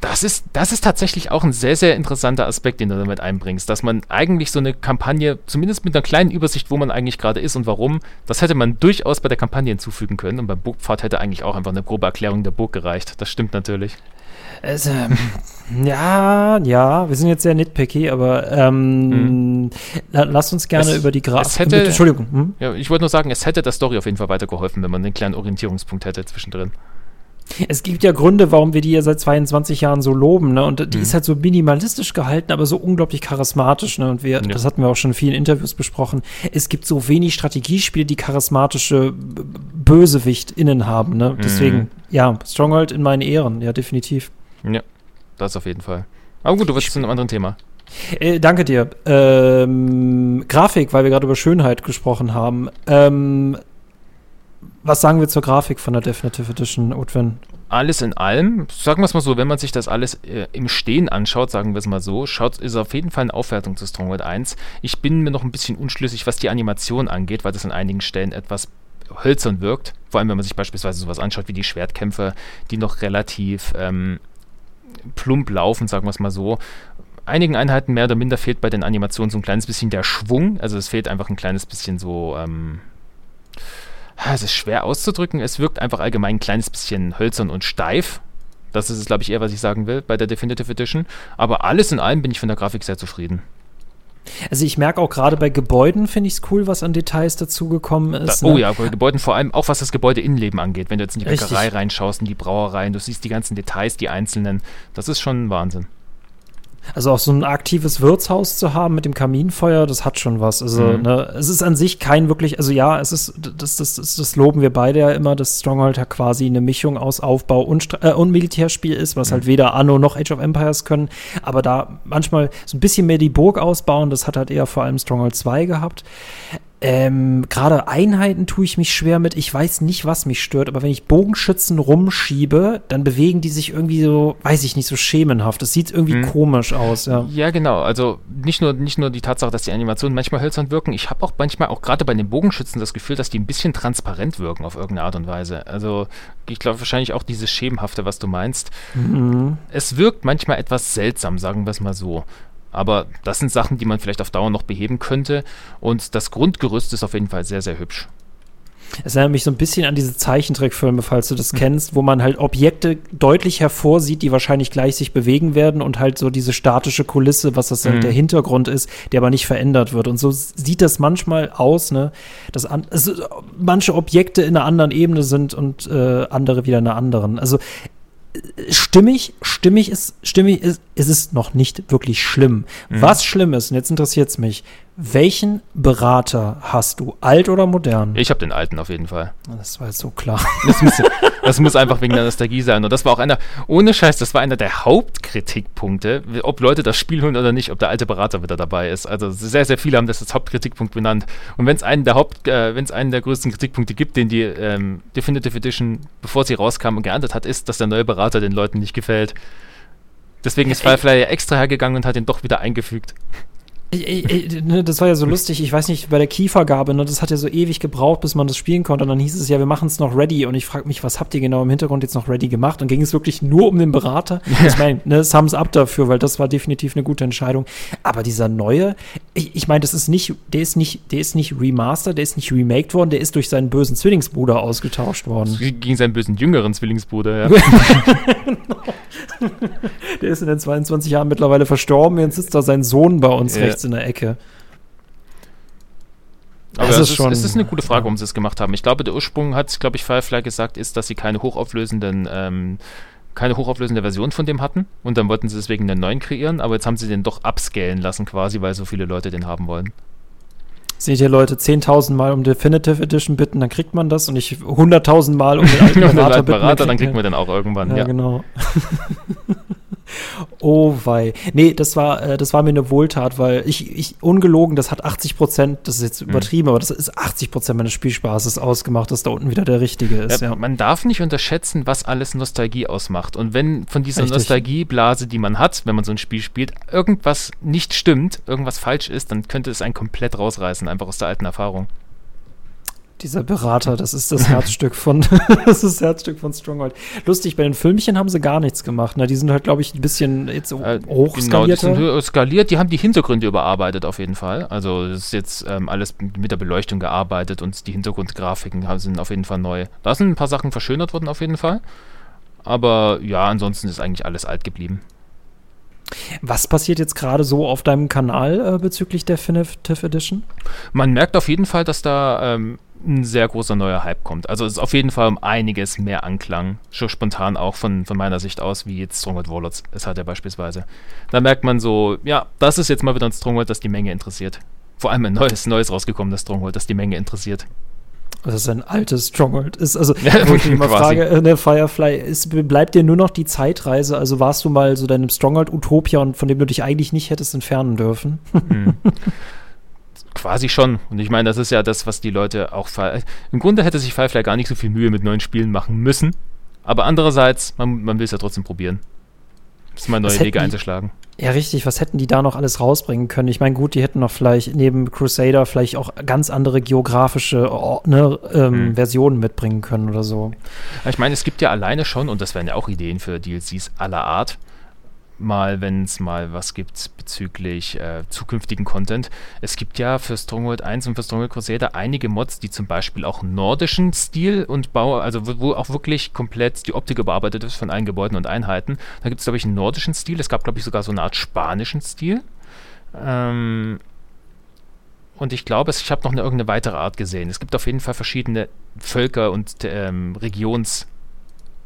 Das ist, das ist tatsächlich auch ein sehr, sehr interessanter Aspekt, den du damit einbringst, dass man eigentlich so eine Kampagne, zumindest mit einer kleinen Übersicht, wo man eigentlich gerade ist und warum, das hätte man durchaus bei der Kampagne hinzufügen können und beim Burgpfad hätte eigentlich auch einfach eine grobe Erklärung der Burg gereicht. Das stimmt natürlich. Es, ähm, ja, ja, wir sind jetzt sehr nitpicky, aber ähm, hm. lass uns gerne es, über die Grafik. Entschuldigung. Hm? Ja, ich wollte nur sagen, es hätte der Story auf jeden Fall weitergeholfen, wenn man einen kleinen Orientierungspunkt hätte zwischendrin. Es gibt ja Gründe, warum wir die ja seit 22 Jahren so loben, ne? Und die mhm. ist halt so minimalistisch gehalten, aber so unglaublich charismatisch, ne? Und wir, ja. das hatten wir auch schon in vielen Interviews besprochen. Es gibt so wenig Strategiespiele, die charismatische Bösewicht innen haben, ne? Mhm. Deswegen, ja, Stronghold in meinen Ehren, ja, definitiv. Ja, das auf jeden Fall. Aber gut, du wirst zu einem anderen Thema. Äh, danke dir. Ähm, Grafik, weil wir gerade über Schönheit gesprochen haben. Ähm, was sagen wir zur Grafik von der Definitive Edition, Utwin? Alles in allem, sagen wir es mal so, wenn man sich das alles äh, im Stehen anschaut, sagen wir es mal so, schaut, ist auf jeden Fall eine Aufwertung zu Stronghold 1. Ich bin mir noch ein bisschen unschlüssig, was die Animation angeht, weil das an einigen Stellen etwas hölzern wirkt. Vor allem, wenn man sich beispielsweise sowas anschaut wie die Schwertkämpfe, die noch relativ ähm, plump laufen, sagen wir es mal so. Einigen Einheiten mehr oder minder fehlt bei den Animationen so ein kleines bisschen der Schwung. Also es fehlt einfach ein kleines bisschen so, ähm, es ist schwer auszudrücken. Es wirkt einfach allgemein ein kleines bisschen hölzern und steif. Das ist es, glaube ich, eher, was ich sagen will bei der Definitive Edition. Aber alles in allem bin ich von der Grafik sehr zufrieden. Also ich merke auch gerade bei Gebäuden finde ich es cool, was an Details dazugekommen ist. Da, oh ne? ja, bei Gebäuden vor allem, auch was das Gebäudeinnenleben angeht. Wenn du jetzt in die Bäckerei reinschaust, in die Brauereien, du siehst die ganzen Details, die einzelnen. Das ist schon Wahnsinn. Also auch so ein aktives Wirtshaus zu haben mit dem Kaminfeuer, das hat schon was. Also, mhm. ne, es ist an sich kein wirklich, also ja, es ist, das, das, das, das loben wir beide ja immer, dass Stronghold ja quasi eine Mischung aus Aufbau und, äh, und Militärspiel ist, was mhm. halt weder Anno noch Age of Empires können, aber da manchmal so ein bisschen mehr die Burg ausbauen, das hat halt eher vor allem Stronghold 2 gehabt. Ähm, Gerade Einheiten tue ich mich schwer mit. Ich weiß nicht, was mich stört, aber wenn ich Bogenschützen rumschiebe, dann bewegen die sich irgendwie so, weiß ich nicht, so schemenhaft. Das sieht irgendwie hm. komisch aus, ja. Ja, genau. Also nicht nur, nicht nur die Tatsache, dass die Animationen manchmal hölzern wirken. Ich habe auch manchmal, auch gerade bei den Bogenschützen, das Gefühl, dass die ein bisschen transparent wirken auf irgendeine Art und Weise. Also ich glaube wahrscheinlich auch dieses Schemenhafte, was du meinst. Mhm. Es wirkt manchmal etwas seltsam, sagen wir es mal so. Aber das sind Sachen, die man vielleicht auf Dauer noch beheben könnte. Und das Grundgerüst ist auf jeden Fall sehr, sehr hübsch. Es erinnert mich so ein bisschen an diese Zeichentrickfilme, falls du das mhm. kennst, wo man halt Objekte deutlich hervorsieht, die wahrscheinlich gleich sich bewegen werden und halt so diese statische Kulisse, was das mhm. der Hintergrund ist, der aber nicht verändert wird. Und so sieht das manchmal aus, ne, dass an, also manche Objekte in einer anderen Ebene sind und äh, andere wieder in einer anderen. Also stimmig, stimmig ist, stimmig ist, ist es noch nicht wirklich schlimm. Mhm. Was schlimm ist, und jetzt interessiert es mich, welchen Berater hast du? Alt oder modern? Ich habe den alten auf jeden Fall. Das war jetzt so klar. Das muss, das muss einfach wegen der Nostalgie sein. Und das war auch einer, ohne Scheiß, das war einer der Hauptkritikpunkte, ob Leute das Spiel holen oder nicht, ob der alte Berater wieder dabei ist. Also sehr, sehr viele haben das als Hauptkritikpunkt benannt. Und wenn es einen der Haupt, äh, wenn es einen der größten Kritikpunkte gibt, den die ähm, Definitive Edition, bevor sie rauskam und geerntet hat, ist, dass der neue Berater den Leuten nicht gefällt. Deswegen ist Firefly ja extra hergegangen und hat ihn doch wieder eingefügt. Ne, das war ja so lustig. Ich weiß nicht, bei der Kiefergabe, ne, das hat ja so ewig gebraucht, bis man das spielen konnte. Und dann hieß es ja, wir machen es noch ready. Und ich frage mich, was habt ihr genau im Hintergrund jetzt noch ready gemacht? Und ging es wirklich nur um den Berater? Ja. Ich meine, ne, Thumbs up dafür, weil das war definitiv eine gute Entscheidung. Aber dieser neue, ich, ich meine, das ist nicht, der ist nicht, der ist nicht remastered, der ist nicht remaked worden, der ist durch seinen bösen Zwillingsbruder ausgetauscht worden. Gegen seinen bösen jüngeren Zwillingsbruder, ja. der ist in den 22 Jahren mittlerweile verstorben. Jetzt sitzt da sein Sohn bei uns ja. rechts in der Ecke. Aber es ist, schon, es ist eine gute Frage, warum sie es gemacht haben. Ich glaube, der Ursprung hat, glaube ich, Firefly gesagt, ist, dass sie keine hochauflösenden, ähm, keine hochauflösende Version von dem hatten und dann wollten sie deswegen einen neuen kreieren, aber jetzt haben sie den doch upscalen lassen quasi, weil so viele Leute den haben wollen. Seht ihr Leute 10.000 Mal um Definitive Edition bitten, dann kriegt man das und ich 100.000 Mal um den alten Berater bitten. Berater, dann kriegt man den auch irgendwann. Ja, ja. genau. oh wei. Nee, das war, äh, das war mir eine Wohltat, weil ich, ich ungelogen, das hat 80 Prozent, das ist jetzt mhm. übertrieben, mhm. aber das ist 80 Prozent meines Spielspaßes ausgemacht, dass da unten wieder der Richtige ist. Ja, ja. Man darf nicht unterschätzen, was alles Nostalgie ausmacht. Und wenn von dieser Richtig. Nostalgieblase, die man hat, wenn man so ein Spiel spielt, irgendwas nicht stimmt, irgendwas falsch ist, dann könnte es einen komplett rausreißen, einfach aus der alten Erfahrung dieser Berater, das ist das Herzstück von, das ist das Herzstück von Stronghold. Lustig, bei den Filmchen haben sie gar nichts gemacht. Ne? Die sind halt, glaube ich, ein bisschen jetzt äh, Genau, die sind skaliert. Die haben die Hintergründe überarbeitet auf jeden Fall. Also das ist jetzt ähm, alles mit der Beleuchtung gearbeitet und die Hintergrundgrafiken sind auf jeden Fall neu. Da sind ein paar Sachen verschönert worden auf jeden Fall. Aber ja, ansonsten ist eigentlich alles alt geblieben. Was passiert jetzt gerade so auf deinem Kanal äh, bezüglich Definitive Edition? Man merkt auf jeden Fall, dass da ähm, ein sehr großer neuer Hype kommt. Also es ist auf jeden Fall um einiges mehr Anklang, schon spontan auch von, von meiner Sicht aus, wie jetzt Stronghold Warlords es hat ja beispielsweise. Da merkt man so, ja, das ist jetzt mal wieder ein Stronghold, das die Menge interessiert. Vor allem ein neues, neues rausgekommenes Stronghold, das die Menge interessiert. Das ist ein altes Stronghold. Ist also, wo ich mich mal frage, äh, ne, Firefly, ist, bleibt dir nur noch die Zeitreise? Also warst du mal so deinem Stronghold Utopia und von dem du dich eigentlich nicht hättest entfernen dürfen? Hm. Quasi schon. Und ich meine, das ist ja das, was die Leute auch. Im Grunde hätte sich Firefly gar nicht so viel Mühe mit neuen Spielen machen müssen. Aber andererseits, man, man will es ja trotzdem probieren. Ist mal neue Wege einzuschlagen. Ja, richtig. Was hätten die da noch alles rausbringen können? Ich meine, gut, die hätten noch vielleicht neben Crusader vielleicht auch ganz andere geografische ne, ähm, hm. Versionen mitbringen können oder so. Ich meine, es gibt ja alleine schon, und das wären ja auch Ideen für DLCs aller Art, mal, wenn es mal was gibt bezüglich äh, zukünftigen Content. Es gibt ja für Stronghold 1 und für Stronghold Crusader einige Mods, die zum Beispiel auch nordischen Stil und Bau, also wo, wo auch wirklich komplett die Optik überarbeitet ist von allen Gebäuden und Einheiten. Da gibt es, glaube ich, einen nordischen Stil. Es gab, glaube ich, sogar so eine Art spanischen Stil. Ähm, und ich glaube, ich habe noch eine irgendeine weitere Art gesehen. Es gibt auf jeden Fall verschiedene Völker und ähm, Regions-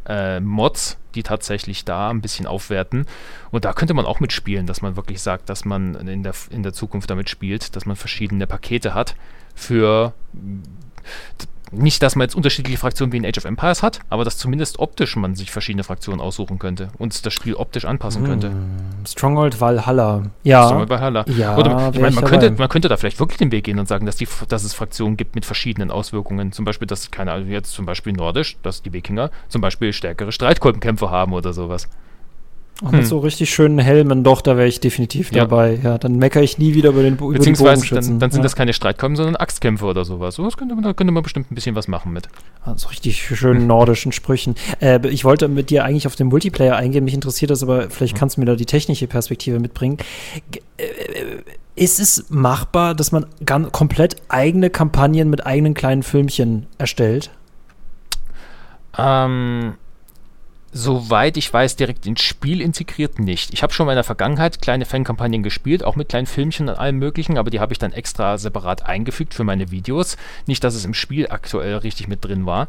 äh, Mods, die tatsächlich da ein bisschen aufwerten. Und da könnte man auch mitspielen, dass man wirklich sagt, dass man in der, in der Zukunft damit spielt, dass man verschiedene Pakete hat für nicht, dass man jetzt unterschiedliche Fraktionen wie in Age of Empires hat, aber dass zumindest optisch man sich verschiedene Fraktionen aussuchen könnte und das Spiel optisch anpassen könnte. Hm, Stronghold Valhalla. Ja. Stronghold Valhalla. Ja, Oder ich meine, man könnte, man könnte da vielleicht wirklich den Weg gehen und sagen, dass, die, dass es Fraktionen gibt mit verschiedenen Auswirkungen. Zum Beispiel, dass, keine Ahnung, jetzt zum Beispiel nordisch, dass die Wikinger zum Beispiel stärkere Streitkolbenkämpfe haben oder sowas. Und hm. mit so richtig schönen Helmen, doch, da wäre ich definitiv ja. dabei. Ja, dann meckere ich nie wieder über den über Beziehungsweise dann, dann, sind ja. das keine Streitkolben, sondern Axtkämpfe oder sowas. So könnte man, da könnte man bestimmt ein bisschen was machen mit. Also richtig schönen nordischen Sprüchen. Äh, ich wollte mit dir eigentlich auf den Multiplayer eingehen. Mich interessiert das, aber vielleicht hm. kannst du mir da die technische Perspektive mitbringen. G äh, ist es machbar, dass man ganz, komplett eigene Kampagnen mit eigenen kleinen Filmchen erstellt? Ähm soweit ich weiß, direkt ins Spiel integriert nicht. Ich habe schon mal in der Vergangenheit kleine Fankampagnen gespielt, auch mit kleinen Filmchen und allem möglichen, aber die habe ich dann extra separat eingefügt für meine Videos. Nicht, dass es im Spiel aktuell richtig mit drin war.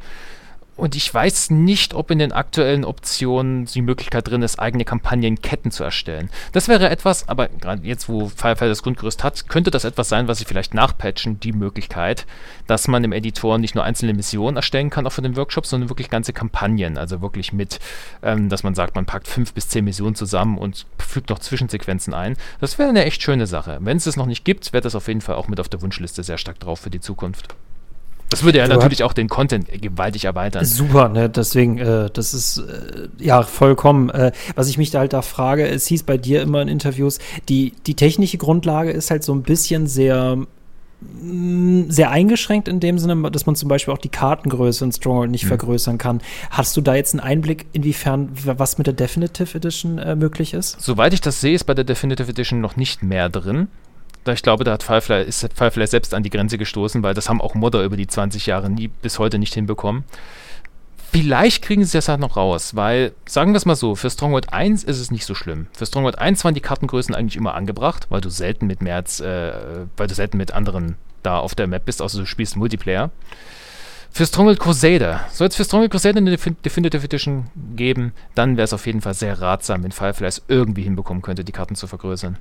Und ich weiß nicht, ob in den aktuellen Optionen die Möglichkeit drin ist, eigene Kampagnenketten zu erstellen. Das wäre etwas, aber gerade jetzt, wo Firefly das Grundgerüst hat, könnte das etwas sein, was sie vielleicht nachpatchen, die Möglichkeit, dass man im Editor nicht nur einzelne Missionen erstellen kann, auch für den Workshop, sondern wirklich ganze Kampagnen. Also wirklich mit, ähm, dass man sagt, man packt fünf bis zehn Missionen zusammen und fügt noch Zwischensequenzen ein. Das wäre eine echt schöne Sache. Wenn es das noch nicht gibt, wäre das auf jeden Fall auch mit auf der Wunschliste sehr stark drauf für die Zukunft. Das würde ja du natürlich auch den Content gewaltig erweitern. Super, ne? deswegen, äh, das ist äh, ja vollkommen. Äh, was ich mich da halt da frage, es hieß bei dir immer in Interviews, die, die technische Grundlage ist halt so ein bisschen sehr mm, sehr eingeschränkt in dem Sinne, dass man zum Beispiel auch die Kartengröße in Stronghold nicht mhm. vergrößern kann. Hast du da jetzt einen Einblick, inwiefern was mit der Definitive Edition äh, möglich ist? Soweit ich das sehe, ist bei der Definitive Edition noch nicht mehr drin ich glaube, da hat Firefly, ist Firefly selbst an die Grenze gestoßen, weil das haben auch Modder über die 20 Jahre nie bis heute nicht hinbekommen. Vielleicht kriegen sie das halt noch raus, weil, sagen wir es mal so, für Stronghold 1 ist es nicht so schlimm. Für Stronghold 1 waren die Kartengrößen eigentlich immer angebracht, weil du selten mit mehr als, äh, weil du selten mit anderen da auf der Map bist, außer du spielst Multiplayer. Für Stronghold Crusader, soll es für Stronghold Crusader eine Definitive Edition geben, dann wäre es auf jeden Fall sehr ratsam, wenn Firefly es irgendwie hinbekommen könnte, die Karten zu vergrößern.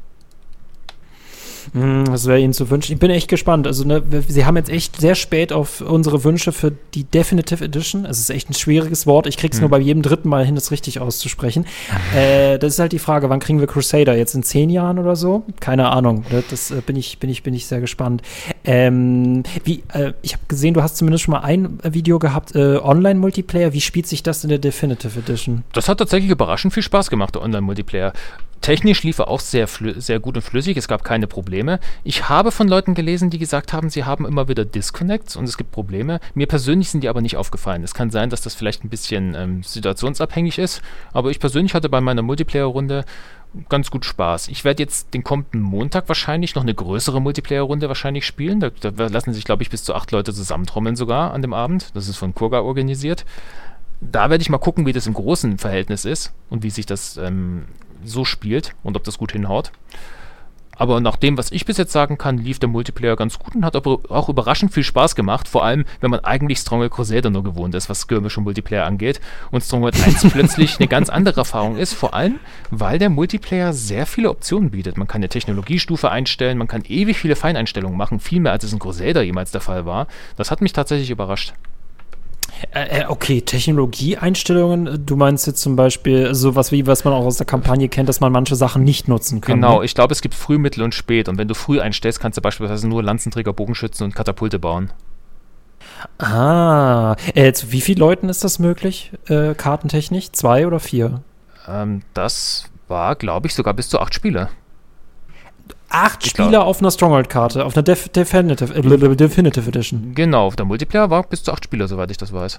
Hm, das wäre Ihnen zu wünschen. Ich bin echt gespannt. Also, ne, Sie haben jetzt echt sehr spät auf unsere Wünsche für die Definitive Edition. Es ist echt ein schwieriges Wort. Ich krieg's hm. nur bei jedem dritten Mal hin, das richtig auszusprechen. äh, das ist halt die Frage, wann kriegen wir Crusader? Jetzt in zehn Jahren oder so? Keine Ahnung. Ne? Das äh, bin ich, bin ich, bin ich sehr gespannt. Ähm, wie, äh, ich habe gesehen, du hast zumindest schon mal ein Video gehabt, äh, Online-Multiplayer. Wie spielt sich das in der Definitive Edition? Das hat tatsächlich überraschend viel Spaß gemacht, der Online-Multiplayer. Technisch lief er auch sehr, sehr gut und flüssig, es gab keine Probleme. Ich habe von Leuten gelesen, die gesagt haben, sie haben immer wieder Disconnects und es gibt Probleme. Mir persönlich sind die aber nicht aufgefallen. Es kann sein, dass das vielleicht ein bisschen ähm, situationsabhängig ist, aber ich persönlich hatte bei meiner Multiplayer-Runde ganz gut Spaß. Ich werde jetzt den kommenden Montag wahrscheinlich noch eine größere Multiplayer-Runde wahrscheinlich spielen. Da, da lassen sich, glaube ich, bis zu acht Leute zusammentrommeln sogar an dem Abend. Das ist von Kurga organisiert. Da werde ich mal gucken, wie das im großen Verhältnis ist und wie sich das ähm, so spielt und ob das gut hinhaut. Aber nach dem, was ich bis jetzt sagen kann, lief der Multiplayer ganz gut und hat aber auch überraschend viel Spaß gemacht. Vor allem, wenn man eigentlich Stronghold Crusader nur gewohnt ist, was Skirmish und Multiplayer angeht. Und Stronghold 1 plötzlich eine ganz andere Erfahrung ist. Vor allem, weil der Multiplayer sehr viele Optionen bietet. Man kann eine Technologiestufe einstellen, man kann ewig viele Feineinstellungen machen. Viel mehr als es in Crusader jemals der Fall war. Das hat mich tatsächlich überrascht. Äh, äh, okay, Technologieeinstellungen. Du meinst jetzt zum Beispiel sowas wie, was man auch aus der Kampagne kennt, dass man manche Sachen nicht nutzen kann. Genau, ne? ich glaube, es gibt früh, mittel und spät. Und wenn du früh einstellst, kannst du beispielsweise nur Lanzenträger, Bogenschützen und Katapulte bauen. Ah, äh, zu wie vielen Leuten ist das möglich, äh, kartentechnisch? Zwei oder vier? Ähm, das war, glaube ich, sogar bis zu acht Spieler acht ich Spieler glaub. auf einer Stronghold-Karte, auf einer Def Definitive, äh, Definitive Edition. Genau, auf der Multiplayer war bis zu acht Spieler, soweit ich das weiß.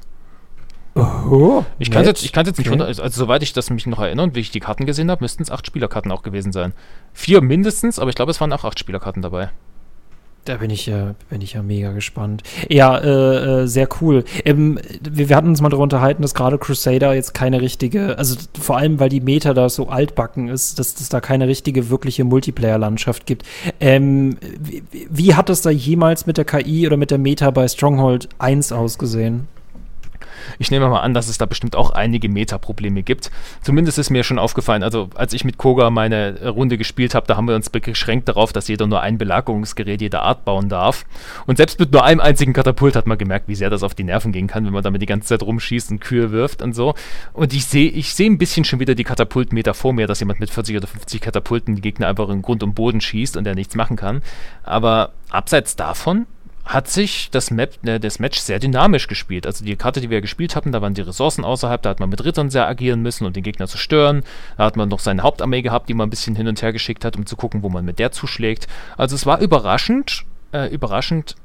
Oh, ich kann es jetzt, jetzt nicht, okay. also, also soweit ich das mich noch erinnere und wie ich die Karten gesehen habe, müssten es acht Spielerkarten auch gewesen sein. Vier mindestens, aber ich glaube, es waren auch acht Spielerkarten dabei. Da bin ich ja, bin ich ja mega gespannt. Ja, äh, äh, sehr cool. Ähm, wir, wir, hatten uns mal darüber unterhalten, dass gerade Crusader jetzt keine richtige, also vor allem, weil die Meta da so altbacken ist, dass es da keine richtige, wirkliche Multiplayer-Landschaft gibt. Ähm, wie, wie hat es da jemals mit der KI oder mit der Meta bei Stronghold 1 ausgesehen? Ich nehme mal an, dass es da bestimmt auch einige Meta-Probleme gibt. Zumindest ist mir schon aufgefallen, also als ich mit Koga meine Runde gespielt habe, da haben wir uns beschränkt darauf, dass jeder nur ein Belagerungsgerät jeder Art bauen darf. Und selbst mit nur einem einzigen Katapult hat man gemerkt, wie sehr das auf die Nerven gehen kann, wenn man damit die ganze Zeit rumschießt und Kühe wirft und so. Und ich sehe ich seh ein bisschen schon wieder die Katapultmeter vor mir, dass jemand mit 40 oder 50 Katapulten die Gegner einfach in Grund und Boden schießt und der nichts machen kann. Aber abseits davon hat sich das, Map, äh, das Match sehr dynamisch gespielt. Also die Karte, die wir gespielt hatten, da waren die Ressourcen außerhalb, da hat man mit Rittern sehr agieren müssen, um den Gegner zu stören. Da hat man noch seine Hauptarmee gehabt, die man ein bisschen hin und her geschickt hat, um zu gucken, wo man mit der zuschlägt. Also es war überraschend, äh, überraschend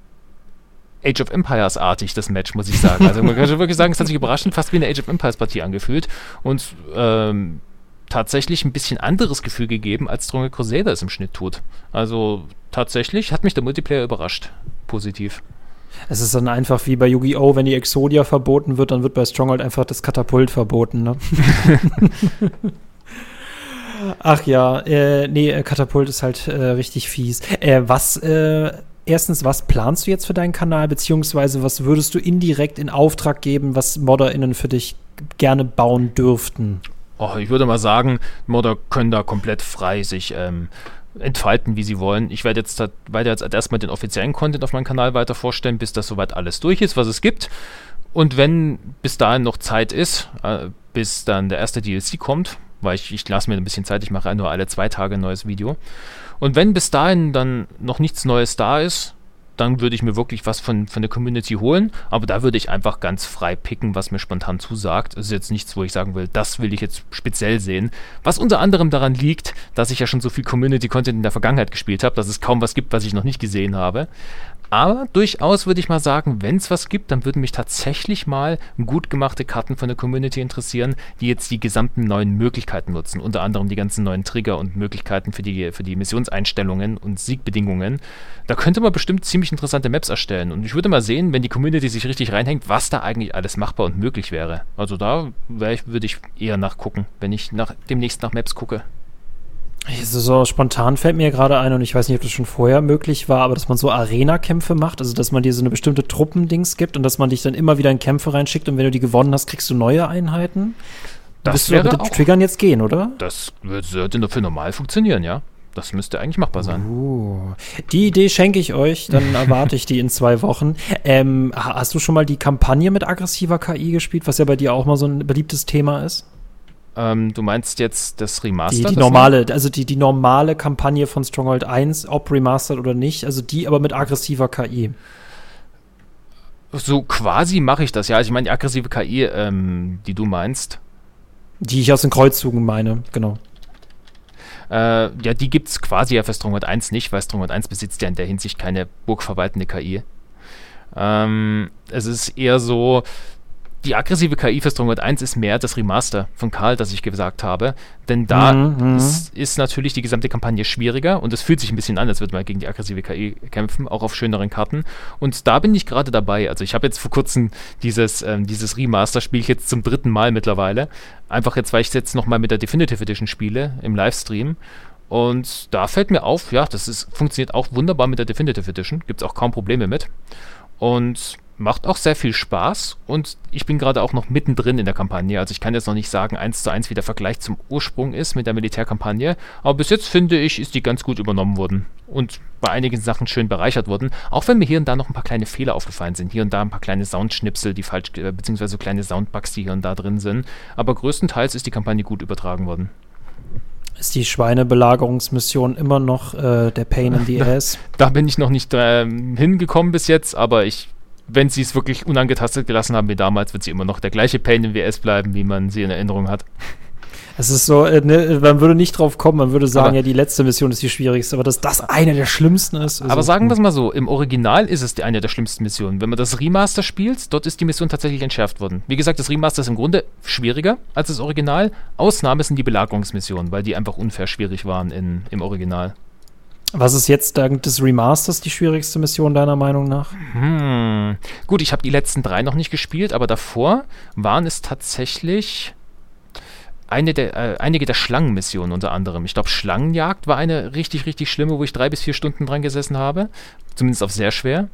Age of Empires artig, das Match, muss ich sagen. Also man kann schon wirklich sagen, es hat sich überraschend fast wie eine Age of Empires Partie angefühlt. Und ähm, tatsächlich ein bisschen anderes Gefühl gegeben, als Stronghold Crusader es im Schnitt tut. Also tatsächlich hat mich der Multiplayer überrascht. Positiv. Es ist dann einfach wie bei Yu-Gi-Oh!, wenn die Exodia verboten wird, dann wird bei Stronghold einfach das Katapult verboten, ne? Ach ja, äh, nee, äh, Katapult ist halt äh, richtig fies. Äh, was, äh, erstens, was planst du jetzt für deinen Kanal, beziehungsweise was würdest du indirekt in Auftrag geben, was ModderInnen für dich gerne bauen dürften? Oh, ich würde mal sagen, Modder können da komplett frei sich ähm, entfalten, wie sie wollen. Ich werde jetzt, weiter jetzt erstmal den offiziellen Content auf meinem Kanal weiter vorstellen, bis das soweit alles durch ist, was es gibt. Und wenn bis dahin noch Zeit ist, äh, bis dann der erste DLC kommt, weil ich, ich lasse mir ein bisschen Zeit, ich mache nur alle zwei Tage ein neues Video. Und wenn bis dahin dann noch nichts Neues da ist, dann würde ich mir wirklich was von, von der Community holen. Aber da würde ich einfach ganz frei picken, was mir spontan zusagt. Das ist jetzt nichts, wo ich sagen will, das will ich jetzt speziell sehen. Was unter anderem daran liegt, dass ich ja schon so viel Community-Content in der Vergangenheit gespielt habe, dass es kaum was gibt, was ich noch nicht gesehen habe. Aber durchaus würde ich mal sagen, wenn es was gibt, dann würden mich tatsächlich mal gut gemachte Karten von der Community interessieren, die jetzt die gesamten neuen Möglichkeiten nutzen. Unter anderem die ganzen neuen Trigger und Möglichkeiten für die, für die Missionseinstellungen und Siegbedingungen. Da könnte man bestimmt ziemlich interessante Maps erstellen. Und ich würde mal sehen, wenn die Community sich richtig reinhängt, was da eigentlich alles machbar und möglich wäre. Also da würde ich eher nachgucken, wenn ich nach, demnächst nach Maps gucke. So spontan fällt mir gerade ein, und ich weiß nicht, ob das schon vorher möglich war, aber dass man so Arena-Kämpfe macht, also dass man dir so eine bestimmte Truppendings gibt und dass man dich dann immer wieder in Kämpfe reinschickt und wenn du die gewonnen hast, kriegst du neue Einheiten. Das wäre mit den Triggern jetzt gehen, oder? Das würde für normal funktionieren, ja. Das müsste eigentlich machbar sein. Uh, die Idee schenke ich euch, dann erwarte ich die in zwei Wochen. Ähm, hast du schon mal die Kampagne mit aggressiver KI gespielt, was ja bei dir auch mal so ein beliebtes Thema ist? Ähm, du meinst jetzt das Remaster? Die, die normale, also die, die normale Kampagne von Stronghold 1, ob remastered oder nicht, also die aber mit aggressiver KI. So quasi mache ich das, ja. Also ich meine, die aggressive KI, ähm, die du meinst. Die ich aus den Kreuzzügen meine, genau. Äh, ja, die gibt es quasi ja für Stronghold 1 nicht, weil Stronghold 1 besitzt ja in der Hinsicht keine burgverwaltende KI. Ähm, es ist eher so, die aggressive KI für Stronghold 1 ist mehr das Remaster von Karl, das ich gesagt habe. Denn da mhm, mhm, ist, ist, natürlich die gesamte Kampagne schwieriger und es fühlt sich ein bisschen an, als würde man gegen die aggressive KI kämpfen, auch auf schöneren Karten. Und da bin ich gerade dabei. Also ich habe jetzt vor kurzem dieses, ähm, dieses Remaster spiele ich jetzt zum dritten Mal mittlerweile. Einfach jetzt, weil ich es jetzt nochmal mit der Definitive Edition spiele im Livestream. Und da fällt mir auf, ja, das ist, funktioniert auch wunderbar mit der Definitive Edition. Gibt es auch kaum Probleme mit. Und macht auch sehr viel Spaß und ich bin gerade auch noch mittendrin in der Kampagne. Also ich kann jetzt noch nicht sagen, eins zu eins wie der Vergleich zum Ursprung ist mit der Militärkampagne, aber bis jetzt finde ich, ist die ganz gut übernommen worden und bei einigen Sachen schön bereichert worden. Auch wenn mir hier und da noch ein paar kleine Fehler aufgefallen sind. Hier und da ein paar kleine Soundschnipsel, die falsch, äh, beziehungsweise kleine Soundbugs, die hier und da drin sind. Aber größtenteils ist die Kampagne gut übertragen worden. Ist die Schweinebelagerungsmission immer noch äh, der Pain in the Ass? Da, bin ich noch nicht äh, hingekommen bis jetzt, aber ich wenn sie es wirklich unangetastet gelassen haben wie damals, wird sie immer noch der gleiche Pain in WS bleiben, wie man sie in Erinnerung hat. Es ist so, äh, ne, man würde nicht drauf kommen, man würde sagen, aber, ja, die letzte Mission ist die schwierigste, aber dass das eine der schlimmsten ist. Also, aber sagen wir es mal so, im Original ist es die eine der schlimmsten Missionen. Wenn man das Remaster spielt, dort ist die Mission tatsächlich entschärft worden. Wie gesagt, das Remaster ist im Grunde schwieriger als das Original. Ausnahme sind die Belagerungsmissionen, weil die einfach unfair schwierig waren in, im Original. Was ist jetzt dank des Remasters die schwierigste Mission deiner Meinung nach? Hm. Gut, ich habe die letzten drei noch nicht gespielt, aber davor waren es tatsächlich eine der, äh, einige der Schlangenmissionen unter anderem. Ich glaube, Schlangenjagd war eine richtig, richtig schlimme, wo ich drei bis vier Stunden dran gesessen habe. Zumindest auf sehr schwer.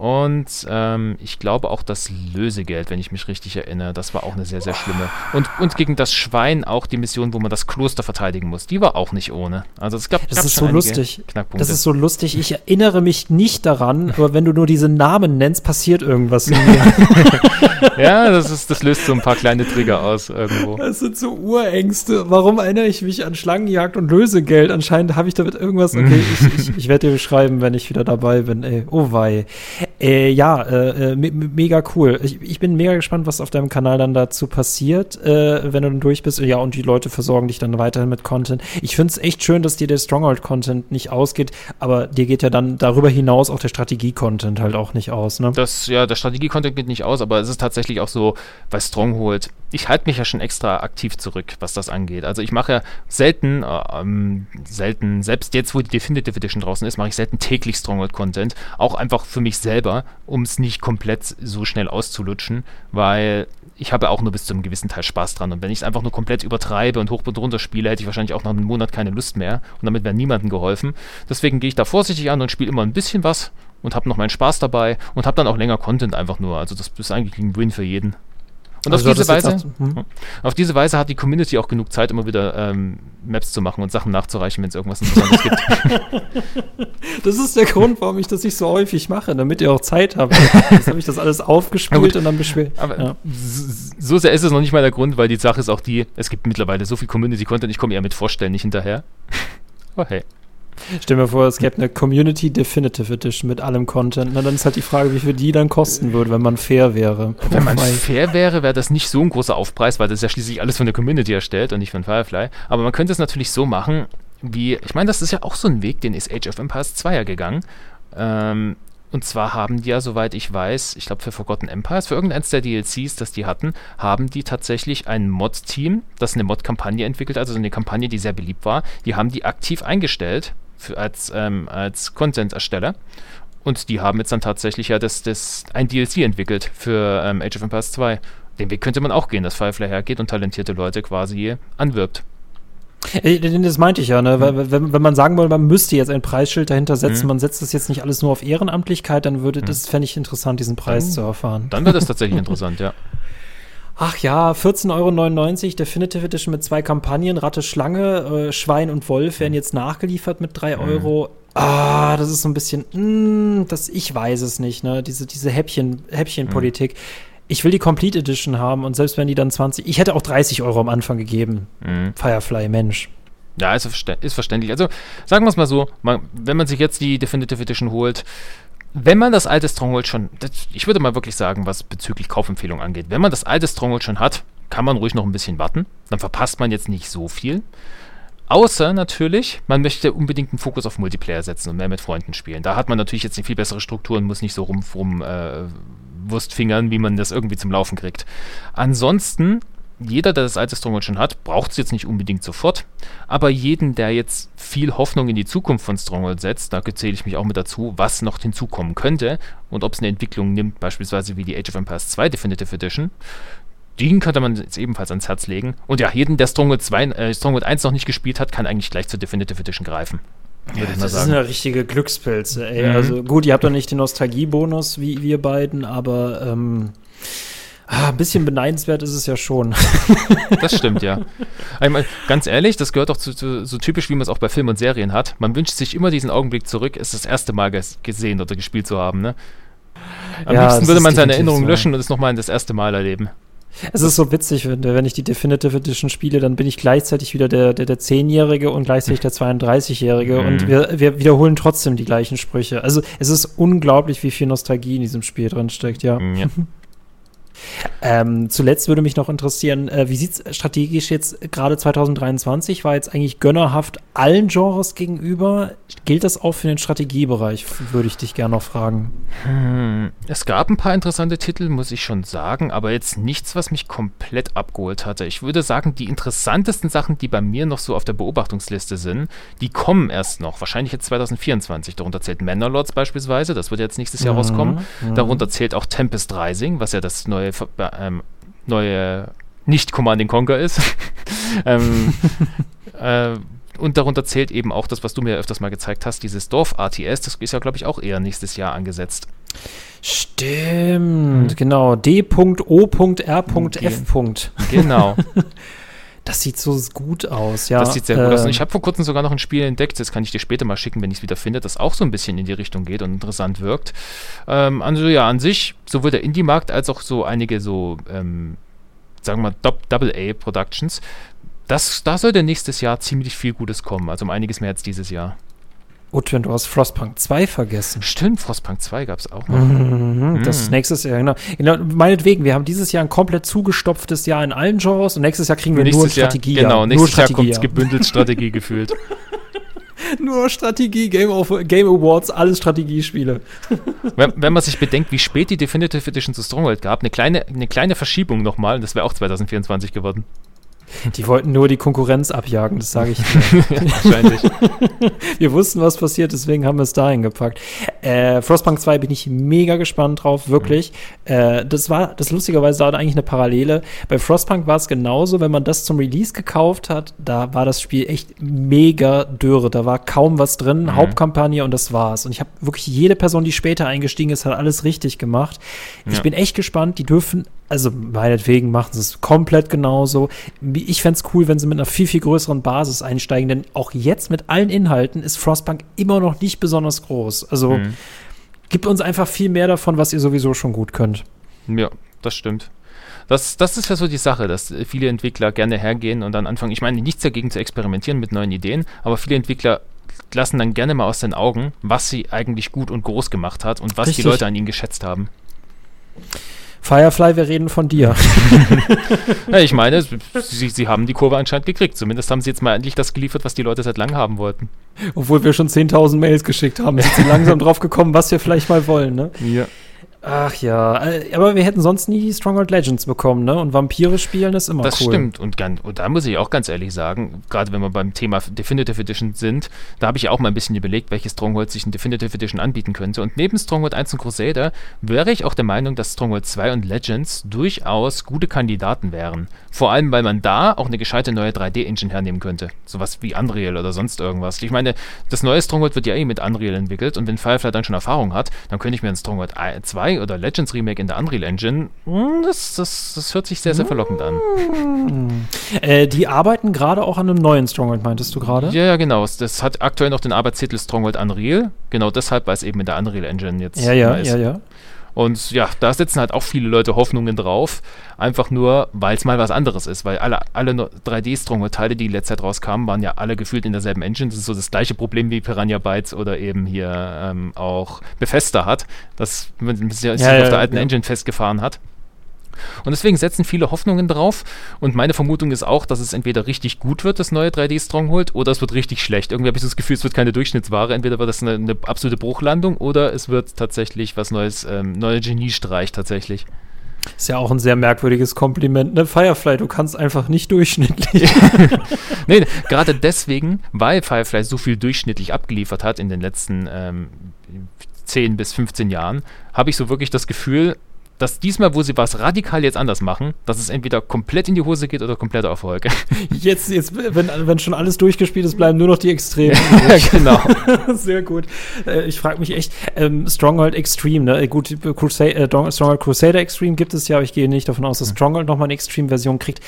Und ähm, ich glaube auch das Lösegeld, wenn ich mich richtig erinnere, das war auch eine sehr, sehr schlimme. Und, und gegen das Schwein auch die Mission, wo man das Kloster verteidigen muss, die war auch nicht ohne. Also es gab, das ist so lustig. Das ist so lustig. Ich erinnere mich nicht daran, aber wenn du nur diese Namen nennst, passiert irgendwas in mir. ja, das, ist, das löst so ein paar kleine Trigger aus irgendwo. Das sind so Urängste. Warum erinnere ich mich an Schlangenjagd und Lösegeld? Anscheinend habe ich damit irgendwas. Okay, ich, ich, ich werde dir beschreiben, wenn ich wieder dabei bin. Ey, oh wei. Äh, ja, äh, äh, me mega cool. Ich, ich, bin mega gespannt, was auf deinem Kanal dann dazu passiert, äh, wenn du dann durch bist. Ja, und die Leute versorgen dich dann weiterhin mit Content. Ich finde es echt schön, dass dir der Stronghold-Content nicht ausgeht, aber dir geht ja dann darüber hinaus auch der Strategie-Content halt auch nicht aus, ne? Das, ja, der Strategie-Content geht nicht aus, aber es ist tatsächlich auch so bei Stronghold. Ich halte mich ja schon extra aktiv zurück, was das angeht. Also ich mache ja selten, äh, ähm, selten, selbst jetzt, wo die Definitive Edition draußen ist, mache ich selten täglich Stronghold-Content. Auch einfach für mich selber selber, um es nicht komplett so schnell auszulutschen, weil ich habe auch nur bis zu einem gewissen Teil Spaß dran. Und wenn ich es einfach nur komplett übertreibe und hoch und runter spiele, hätte ich wahrscheinlich auch nach einem Monat keine Lust mehr. Und damit wäre niemandem geholfen. Deswegen gehe ich da vorsichtig an und spiele immer ein bisschen was und habe noch meinen Spaß dabei und habe dann auch länger Content einfach nur. Also das ist eigentlich ein Win für jeden. Und also auf, diese Weise, hm? auf diese Weise hat die Community auch genug Zeit, immer wieder ähm, Maps zu machen und Sachen nachzureichen, wenn es irgendwas Interessantes gibt. Das ist der Grund, warum ich das nicht so häufig mache, damit ihr auch Zeit habt. Jetzt habe ich das alles aufgespielt und dann beschwert. Aber ja. so sehr ist es noch nicht mal der Grund, weil die Sache ist auch die, es gibt mittlerweile so viel Community-Content, ich komme eher mit Vorstellen nicht hinterher. Oh hey. Stell mir vor, es gäbe eine Community Definitive Edition mit allem Content. Na, dann ist halt die Frage, wie viel die dann kosten würde, wenn man fair wäre. Wenn man fair wäre, wäre das nicht so ein großer Aufpreis, weil das ist ja schließlich alles von der Community erstellt und nicht von Firefly. Aber man könnte es natürlich so machen, wie, ich meine, das ist ja auch so ein Weg, den ist Age of Empires 2 ja gegangen. Ähm, und zwar haben die ja, soweit ich weiß, ich glaube für Forgotten Empires, für irgendeins der DLCs, das die hatten, haben die tatsächlich ein Mod-Team, das eine Mod-Kampagne entwickelt, also eine Kampagne, die sehr beliebt war. Die haben die aktiv eingestellt für, als, ähm, als Content-Ersteller. Und die haben jetzt dann tatsächlich ja das, das, ein DLC entwickelt für ähm, Age of Empires 2. Den Weg könnte man auch gehen, dass Firefly hergeht und talentierte Leute quasi anwirbt. Äh, das meinte ich ja, ne? Mhm. Wenn, wenn man sagen wollte, man müsste jetzt ein Preisschild dahinter setzen, mhm. man setzt das jetzt nicht alles nur auf Ehrenamtlichkeit, dann würde, mhm. das fände ich interessant, diesen Preis zu erfahren. Dann wäre das tatsächlich interessant, ja. Ach ja, 14,99 Euro Definitive Edition mit zwei Kampagnen, Ratte, Schlange, äh, Schwein und Wolf werden jetzt nachgeliefert mit 3 mhm. Euro. Ah, das ist so ein bisschen, mh, hm, das, ich weiß es nicht, ne? Diese, diese Häppchen, Häppchenpolitik. Mhm ich will die Complete Edition haben und selbst wenn die dann 20, ich hätte auch 30 Euro am Anfang gegeben. Mhm. Firefly, Mensch. Ja, ist, ist verständlich. Also sagen wir es mal so, man, wenn man sich jetzt die Definitive Edition holt, wenn man das alte Stronghold schon, das, ich würde mal wirklich sagen, was bezüglich Kaufempfehlung angeht, wenn man das alte Stronghold schon hat, kann man ruhig noch ein bisschen warten. Dann verpasst man jetzt nicht so viel. Außer natürlich, man möchte unbedingt einen Fokus auf Multiplayer setzen und mehr mit Freunden spielen. Da hat man natürlich jetzt eine viel bessere Struktur und muss nicht so rum, rum äh, Wurstfingern, wie man das irgendwie zum Laufen kriegt. Ansonsten, jeder, der das alte Stronghold schon hat, braucht es jetzt nicht unbedingt sofort. Aber jeden, der jetzt viel Hoffnung in die Zukunft von Stronghold setzt, da zähle ich mich auch mit dazu, was noch hinzukommen könnte und ob es eine Entwicklung nimmt, beispielsweise wie die Age of Empires 2 Definitive Edition, den könnte man jetzt ebenfalls ans Herz legen. Und ja, jeden, der Stronghold, 2, äh, Stronghold 1 noch nicht gespielt hat, kann eigentlich gleich zur Definitive Edition greifen. Ja, das sagen. sind ja richtige Glückspilze, ey. Mhm. Also gut, ihr habt doch nicht den Nostalgie-Bonus wie wir beiden, aber ähm, ah, ein bisschen beneidenswert ist es ja schon. Das stimmt, ja. Einmal, ganz ehrlich, das gehört doch zu, zu, so typisch, wie man es auch bei Filmen und Serien hat. Man wünscht sich immer diesen Augenblick zurück, es das erste Mal gesehen oder gespielt zu haben, ne? Am ja, liebsten würde man seine Erinnerungen löschen und es nochmal das erste Mal erleben. Es ist so witzig, wenn, wenn ich die Definitive Edition spiele, dann bin ich gleichzeitig wieder der, der, der 10-Jährige und gleichzeitig der 32-Jährige mhm. und wir, wir wiederholen trotzdem die gleichen Sprüche. Also es ist unglaublich, wie viel Nostalgie in diesem Spiel drin steckt, ja. ja. Ähm, zuletzt würde mich noch interessieren, äh, wie sieht es strategisch jetzt gerade 2023? War jetzt eigentlich gönnerhaft allen Genres gegenüber? Gilt das auch für den Strategiebereich? Würde ich dich gerne noch fragen. Hm, es gab ein paar interessante Titel, muss ich schon sagen, aber jetzt nichts, was mich komplett abgeholt hatte. Ich würde sagen, die interessantesten Sachen, die bei mir noch so auf der Beobachtungsliste sind, die kommen erst noch. Wahrscheinlich jetzt 2024. Darunter zählt Manor beispielsweise, das wird jetzt nächstes Jahr mhm, rauskommen. Mhm. Darunter zählt auch Tempest Rising, was ja das neue ähm, neue nicht Command Conquer ist. ähm, äh, und darunter zählt eben auch das, was du mir öfters mal gezeigt hast, dieses Dorf-RTS. Das ist ja, glaube ich, auch eher nächstes Jahr angesetzt. Stimmt, hm. genau. D.O.R.F. Genau. Das sieht so gut aus, ja. Das sieht sehr gut aus. Und ähm, ich habe vor kurzem sogar noch ein Spiel entdeckt, das kann ich dir später mal schicken, wenn ich es wieder finde, das auch so ein bisschen in die Richtung geht und interessant wirkt. Ähm, also ja, an sich, sowohl der Indie-Markt als auch so einige so, ähm, sagen wir mal, Double-A-Productions, das, da sollte nächstes Jahr ziemlich viel Gutes kommen, also um einiges mehr als dieses Jahr. Oh, Twin, du hast Frostpunk 2 vergessen. Stimmt, Frostpunk 2 gab es auch noch. Mhm, das ist nächstes Jahr, genau. genau. Meinetwegen, wir haben dieses Jahr ein komplett zugestopftes Jahr in allen Genres und nächstes Jahr kriegen wir nächstes nur Strategie. Jahr, genau, nächstes Jahr kommt gebündelt Strategie gefühlt. Nur Strategie, Game, of, Game Awards, alles Strategiespiele. wenn, wenn, man sich bedenkt, wie spät die Definitive Edition zu Stronghold gab, eine kleine, eine kleine Verschiebung nochmal, und das wäre auch 2024 geworden. Die wollten nur die Konkurrenz abjagen, das sage ich dir. Wahrscheinlich. wir wussten, was passiert, deswegen haben wir es dahin gepackt. Äh, Frostpunk 2 bin ich mega gespannt drauf, wirklich. Mhm. Äh, das war, das lustigerweise war eigentlich eine Parallele. Bei Frostpunk war es genauso, wenn man das zum Release gekauft hat, da war das Spiel echt mega dürre. Da war kaum was drin, mhm. Hauptkampagne und das war's. Und ich habe wirklich jede Person, die später eingestiegen ist, hat alles richtig gemacht. Ich ja. bin echt gespannt, die dürfen also meinetwegen machen sie es komplett genauso. Ich fände es cool, wenn sie mit einer viel, viel größeren Basis einsteigen, denn auch jetzt mit allen Inhalten ist Frostpunk immer noch nicht besonders groß. Also mhm. gibt uns einfach viel mehr davon, was ihr sowieso schon gut könnt. Ja, das stimmt. Das, das ist ja so die Sache, dass viele Entwickler gerne hergehen und dann anfangen. Ich meine, nichts dagegen zu experimentieren mit neuen Ideen, aber viele Entwickler lassen dann gerne mal aus den Augen, was sie eigentlich gut und groß gemacht hat und was Richtig. die Leute an ihnen geschätzt haben. Firefly, wir reden von dir. ja, ich meine, sie, sie haben die Kurve anscheinend gekriegt. Zumindest haben sie jetzt mal endlich das geliefert, was die Leute seit langem haben wollten. Obwohl wir schon 10.000 Mails geschickt haben, sind sie langsam drauf gekommen, was wir vielleicht mal wollen, ne? Ja. Ach ja, äh, aber wir hätten sonst nie Stronghold Legends bekommen, ne? Und Vampire spielen ist immer das cool. Das stimmt. Und, und, da muss ich auch ganz ehrlich sagen, gerade wenn wir beim Thema Definitive Edition sind, da habe ich auch mal ein bisschen überlegt, welches Stronghold sich in Definitive Edition anbieten könnte. Und neben Stronghold 1 und Crusader wäre ich auch der Meinung, dass Stronghold 2 und Legends durchaus gute Kandidaten wären. Vor allem, weil man da auch eine gescheite neue 3D-Engine hernehmen könnte. Sowas wie Unreal oder sonst irgendwas. Ich meine, das neue Stronghold wird ja eh mit Unreal entwickelt und wenn Firefly dann schon Erfahrung hat, dann könnte ich mir ein Stronghold 2 oder Legends Remake in der Unreal Engine, hm, das, das, das hört sich sehr, sehr verlockend an. Äh, die arbeiten gerade auch an einem neuen Stronghold, meintest du gerade? Ja, ja, genau. Das hat aktuell noch den Arbeitstitel Stronghold Unreal. Genau deshalb, weil es eben in der Unreal Engine jetzt ja, ja, ist. Ja, ja, ja. Und ja, da setzen halt auch viele Leute Hoffnungen drauf. Einfach nur, weil es mal was anderes ist. Weil alle, alle 3D-Stronghold-Teile, die in letzter Zeit rauskamen, waren ja alle gefühlt in derselben Engine. Das ist so das gleiche Problem wie Piranha Bytes oder eben hier ähm, auch Bethesda hat, dass man sich ja, ja, auf der alten Engine festgefahren hat. Und deswegen setzen viele Hoffnungen drauf. Und meine Vermutung ist auch, dass es entweder richtig gut wird, das neue 3D Stronghold, oder es wird richtig schlecht. Irgendwie habe ich das Gefühl, es wird keine Durchschnittsware. Entweder wird das eine, eine absolute Bruchlandung oder es wird tatsächlich was Neues, ähm, neuer Geniestreich tatsächlich. Ist ja auch ein sehr merkwürdiges Kompliment, ne? Firefly, du kannst einfach nicht durchschnittlich. nee, gerade deswegen, weil Firefly so viel durchschnittlich abgeliefert hat in den letzten ähm, 10 bis 15 Jahren, habe ich so wirklich das Gefühl, dass diesmal, wo sie was radikal jetzt anders machen, dass es entweder komplett in die Hose geht oder kompletter Erfolg. Jetzt, jetzt wenn, wenn schon alles durchgespielt ist, bleiben nur noch die Extremen. genau. Sehr gut. Äh, ich frage mich echt, ähm, Stronghold Extreme, ne? Gut, Crusade, äh, Stronghold Crusader Extreme gibt es ja, aber ich gehe nicht davon aus, dass hm. Stronghold nochmal eine Extreme-Version kriegt.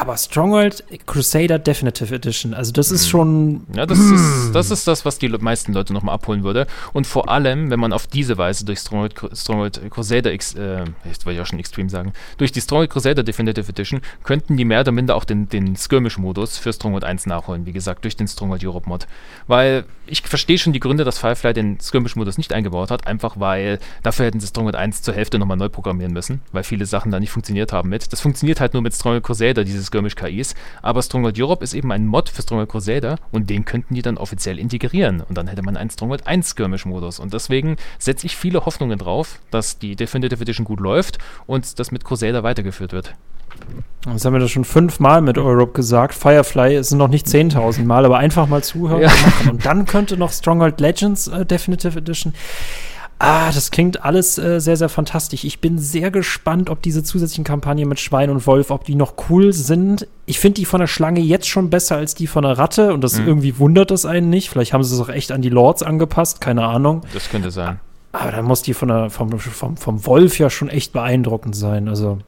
Aber Stronghold Crusader Definitive Edition, also das ist hm. schon. Ja, das ist, das ist das, was die meisten Leute nochmal abholen würde. Und vor allem, wenn man auf diese Weise durch Stronghold, Stronghold Crusader X, äh, jetzt wollte ich auch schon Extreme sagen, durch die Stronghold Crusader Definitive Edition könnten die mehr oder minder auch den, den Skirmish-Modus für Stronghold 1 nachholen, wie gesagt, durch den Stronghold Europe Mod. Weil ich verstehe schon die Gründe, dass Firefly den Skirmish-Modus nicht eingebaut hat, einfach weil dafür hätten sie Stronghold 1 zur Hälfte nochmal neu programmieren müssen, weil viele Sachen da nicht funktioniert haben mit. Das funktioniert halt nur mit Stronghold Crusader, diese Skirmish-KIs, aber Stronghold Europe ist eben ein Mod für Stronghold Crusader und den könnten die dann offiziell integrieren und dann hätte man einen Stronghold 1 Skirmish-Modus und deswegen setze ich viele Hoffnungen drauf, dass die Definitive Edition gut läuft und das mit Crusader weitergeführt wird. Das haben wir das schon fünfmal mit Europe gesagt. Firefly sind noch nicht 10.000 Mal, aber einfach mal zuhören ja. und, und dann könnte noch Stronghold Legends äh, Definitive Edition. Ah, das klingt alles äh, sehr, sehr fantastisch. Ich bin sehr gespannt, ob diese zusätzlichen Kampagnen mit Schwein und Wolf, ob die noch cool sind. Ich finde die von der Schlange jetzt schon besser als die von der Ratte und das mhm. irgendwie wundert das einen nicht. Vielleicht haben sie es auch echt an die Lords angepasst, keine Ahnung. Das könnte sein. Aber dann muss die von der, vom, vom, vom Wolf ja schon echt beeindruckend sein. Also.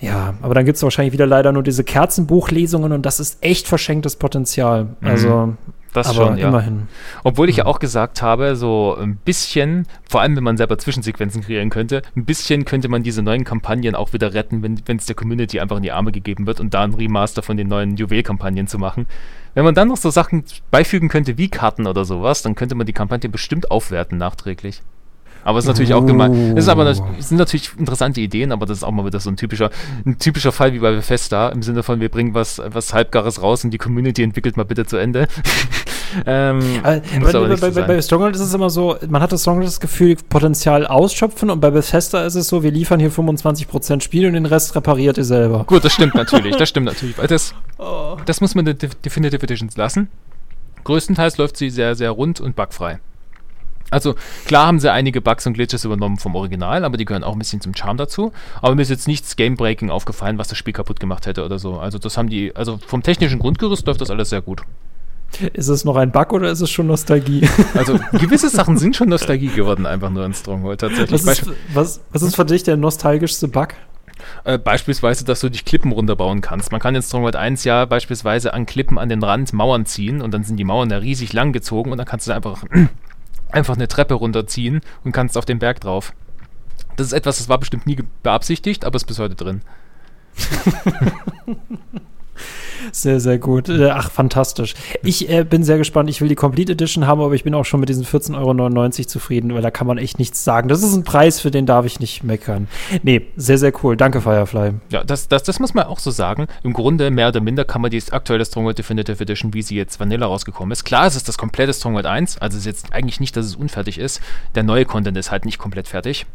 Ja, aber dann gibt es wahrscheinlich wieder leider nur diese Kerzenbuchlesungen und das ist echt verschenktes Potenzial. Mhm. Also, das aber schon, ja. immerhin. Obwohl ich ja auch gesagt habe, so ein bisschen, vor allem wenn man selber Zwischensequenzen kreieren könnte, ein bisschen könnte man diese neuen Kampagnen auch wieder retten, wenn es der Community einfach in die Arme gegeben wird und da ein Remaster von den neuen Juwel-Kampagnen zu machen. Wenn man dann noch so Sachen beifügen könnte wie Karten oder sowas, dann könnte man die Kampagne bestimmt aufwerten nachträglich. Aber es ist natürlich auch gemein. Es, ist aber, es sind natürlich interessante Ideen, aber das ist auch mal wieder so ein typischer, ein typischer Fall wie bei Bethesda, im Sinne von, wir bringen was, was Halbgares raus und die Community entwickelt mal bitte zu Ende. ähm, aber, aber bei, bei, bei, Stronghold ist es immer so, man hat das Stronghold das Gefühl, Potenzial ausschöpfen und bei Bethesda ist es so, wir liefern hier 25% Spiel und den Rest repariert ihr selber. Gut, das stimmt natürlich, das stimmt natürlich, weil das, oh. das muss man den Definitive Editions lassen. Größtenteils läuft sie sehr, sehr rund und bugfrei. Also klar haben sie einige Bugs und Glitches übernommen vom Original, aber die gehören auch ein bisschen zum Charme dazu. Aber mir ist jetzt nichts Gamebreaking aufgefallen, was das Spiel kaputt gemacht hätte oder so. Also das haben die, also vom technischen Grundgerüst läuft das alles sehr gut. Ist es noch ein Bug oder ist es schon Nostalgie? Also gewisse Sachen sind schon Nostalgie geworden, einfach nur in Stronghold tatsächlich. Was ist, was, was ist für dich der nostalgischste Bug? Äh, beispielsweise, dass du dich Klippen runterbauen kannst. Man kann in Stronghold 1 ja beispielsweise an Klippen an den Rand Mauern ziehen und dann sind die Mauern da riesig lang gezogen und dann kannst du einfach einfach eine Treppe runterziehen und kannst auf den Berg drauf. Das ist etwas, das war bestimmt nie beabsichtigt, aber ist bis heute drin. Sehr, sehr gut. Äh, ach, fantastisch. Ich äh, bin sehr gespannt. Ich will die Complete Edition haben, aber ich bin auch schon mit diesen 14,99 Euro zufrieden, weil da kann man echt nichts sagen. Das ist ein Preis, für den darf ich nicht meckern. Nee, sehr, sehr cool. Danke, Firefly. Ja, das, das, das muss man auch so sagen. Im Grunde, mehr oder minder, kann man die aktuelle Stronghold Definitive Edition, wie sie jetzt Vanilla rausgekommen ist. Klar, es ist das komplette Stronghold 1, also es ist jetzt eigentlich nicht, dass es unfertig ist. Der neue Content ist halt nicht komplett fertig.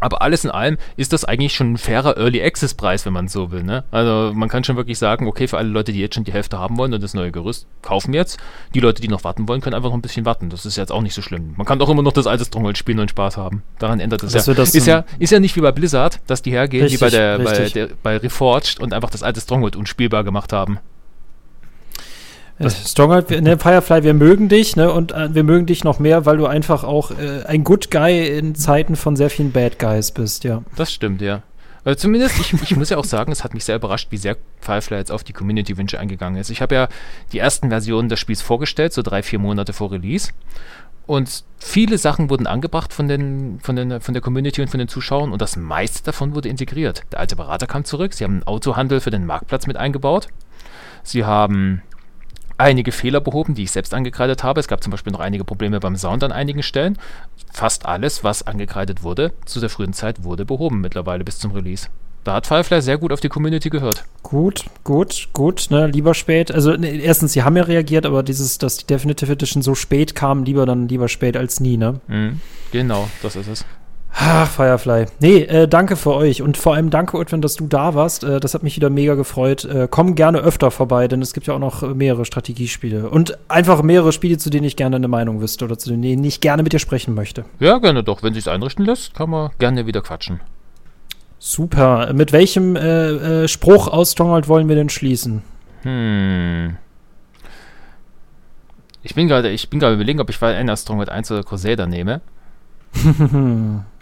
Aber alles in allem ist das eigentlich schon ein fairer Early Access Preis, wenn man so will. Ne? Also man kann schon wirklich sagen, okay, für alle Leute, die jetzt schon die Hälfte haben wollen und das neue Gerüst kaufen jetzt, die Leute, die noch warten wollen, können einfach noch ein bisschen warten. Das ist jetzt auch nicht so schlimm. Man kann doch immer noch das alte Stronghold spielen und Spaß haben. Daran ändert es ja. Ist ja. Ist ja nicht wie bei Blizzard, dass die hergehen, richtig, wie bei, der, bei, der, bei Reforged und einfach das alte Stronghold unspielbar gemacht haben. Stronghold, ne, Firefly, wir mögen dich, ne, und äh, wir mögen dich noch mehr, weil du einfach auch äh, ein Good Guy in Zeiten von sehr vielen Bad Guys bist, ja. Das stimmt, ja. Also zumindest, ich, ich muss ja auch sagen, es hat mich sehr überrascht, wie sehr Firefly jetzt auf die Community-Wünsche eingegangen ist. Ich habe ja die ersten Versionen des Spiels vorgestellt, so drei, vier Monate vor Release. Und viele Sachen wurden angebracht von, den, von, den, von der Community und von den Zuschauern und das meiste davon wurde integriert. Der alte Berater kam zurück, sie haben einen Autohandel für den Marktplatz mit eingebaut. Sie haben einige Fehler behoben, die ich selbst angekreidet habe. Es gab zum Beispiel noch einige Probleme beim Sound an einigen Stellen. Fast alles, was angekreidet wurde, zu der frühen Zeit wurde behoben mittlerweile bis zum Release. Da hat Firefly sehr gut auf die Community gehört. Gut, gut, gut, ne, lieber spät. Also ne, erstens, sie haben ja reagiert, aber dieses, dass die Definitive Edition so spät kam, lieber dann lieber spät als nie, ne? Mhm, genau, das ist es. Ach, Firefly. Nee, äh, danke für euch und vor allem danke, Utwin, dass du da warst. Äh, das hat mich wieder mega gefreut. Äh, komm gerne öfter vorbei, denn es gibt ja auch noch mehrere Strategiespiele und einfach mehrere Spiele, zu denen ich gerne eine Meinung wüsste oder zu denen ich gerne mit dir sprechen möchte. Ja, gerne doch. Wenn sich's einrichten lässt, kann man gerne wieder quatschen. Super. Mit welchem äh, äh, Spruch aus Stronghold wollen wir denn schließen? Hm. Ich bin gerade, ich bin gerade überlegen, ob ich einer Stronghold 1 oder Crusader nehme.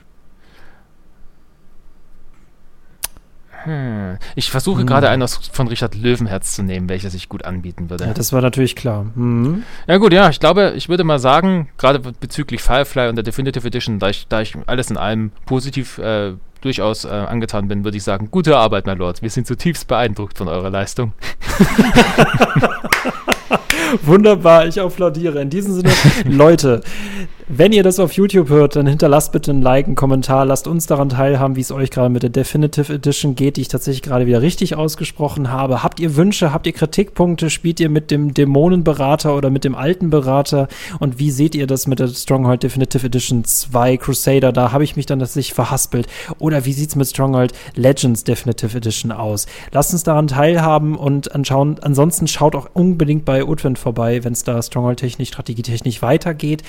Hm. Ich versuche hm. gerade einen von Richard Löwenherz zu nehmen, welcher sich gut anbieten würde. Ja, das war natürlich klar. Mhm. Ja gut, ja, ich glaube, ich würde mal sagen, gerade bezüglich Firefly und der Definitive Edition, da ich, da ich alles in allem positiv äh, durchaus äh, angetan bin, würde ich sagen, gute Arbeit, mein Lord. Wir sind zutiefst beeindruckt von eurer Leistung. Wunderbar, ich applaudiere. In diesem Sinne, Leute, wenn ihr das auf YouTube hört, dann hinterlasst bitte ein Like, einen Kommentar, lasst uns daran teilhaben, wie es euch gerade mit der Definitive Edition geht, die ich tatsächlich gerade wieder richtig ausgesprochen habe. Habt ihr Wünsche, habt ihr Kritikpunkte, spielt ihr mit dem Dämonenberater oder mit dem alten Berater und wie seht ihr das mit der Stronghold Definitive Edition 2 Crusader? Da habe ich mich dann tatsächlich verhaspelt. Oder wie sieht es mit Stronghold Legends Definitive Edition aus? Lasst uns daran teilhaben und anschauen. Ansonsten schaut auch unbedingt bei Utwin vorbei, wenn es da Stronghold-technisch, strategietechnisch weitergeht.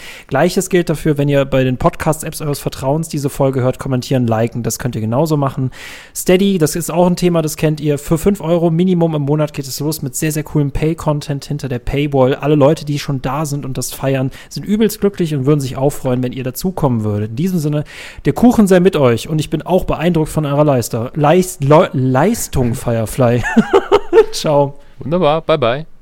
Gleiches gilt dafür, wenn ihr bei den Podcast-Apps eures Vertrauens diese Folge hört, kommentieren, liken. Das könnt ihr genauso machen. Steady, das ist auch ein Thema, das kennt ihr. Für 5 Euro Minimum im Monat geht es los mit sehr, sehr coolem Pay-Content hinter der Paywall. Alle Leute, die schon da sind und das feiern, sind übelst glücklich und würden sich auch freuen, wenn ihr dazukommen würdet. In diesem Sinne, der Kuchen sei mit euch und ich bin auch beeindruckt von eurer Leister. Leist, Le Leistung, Firefly. Ciao. Wunderbar, bye bye.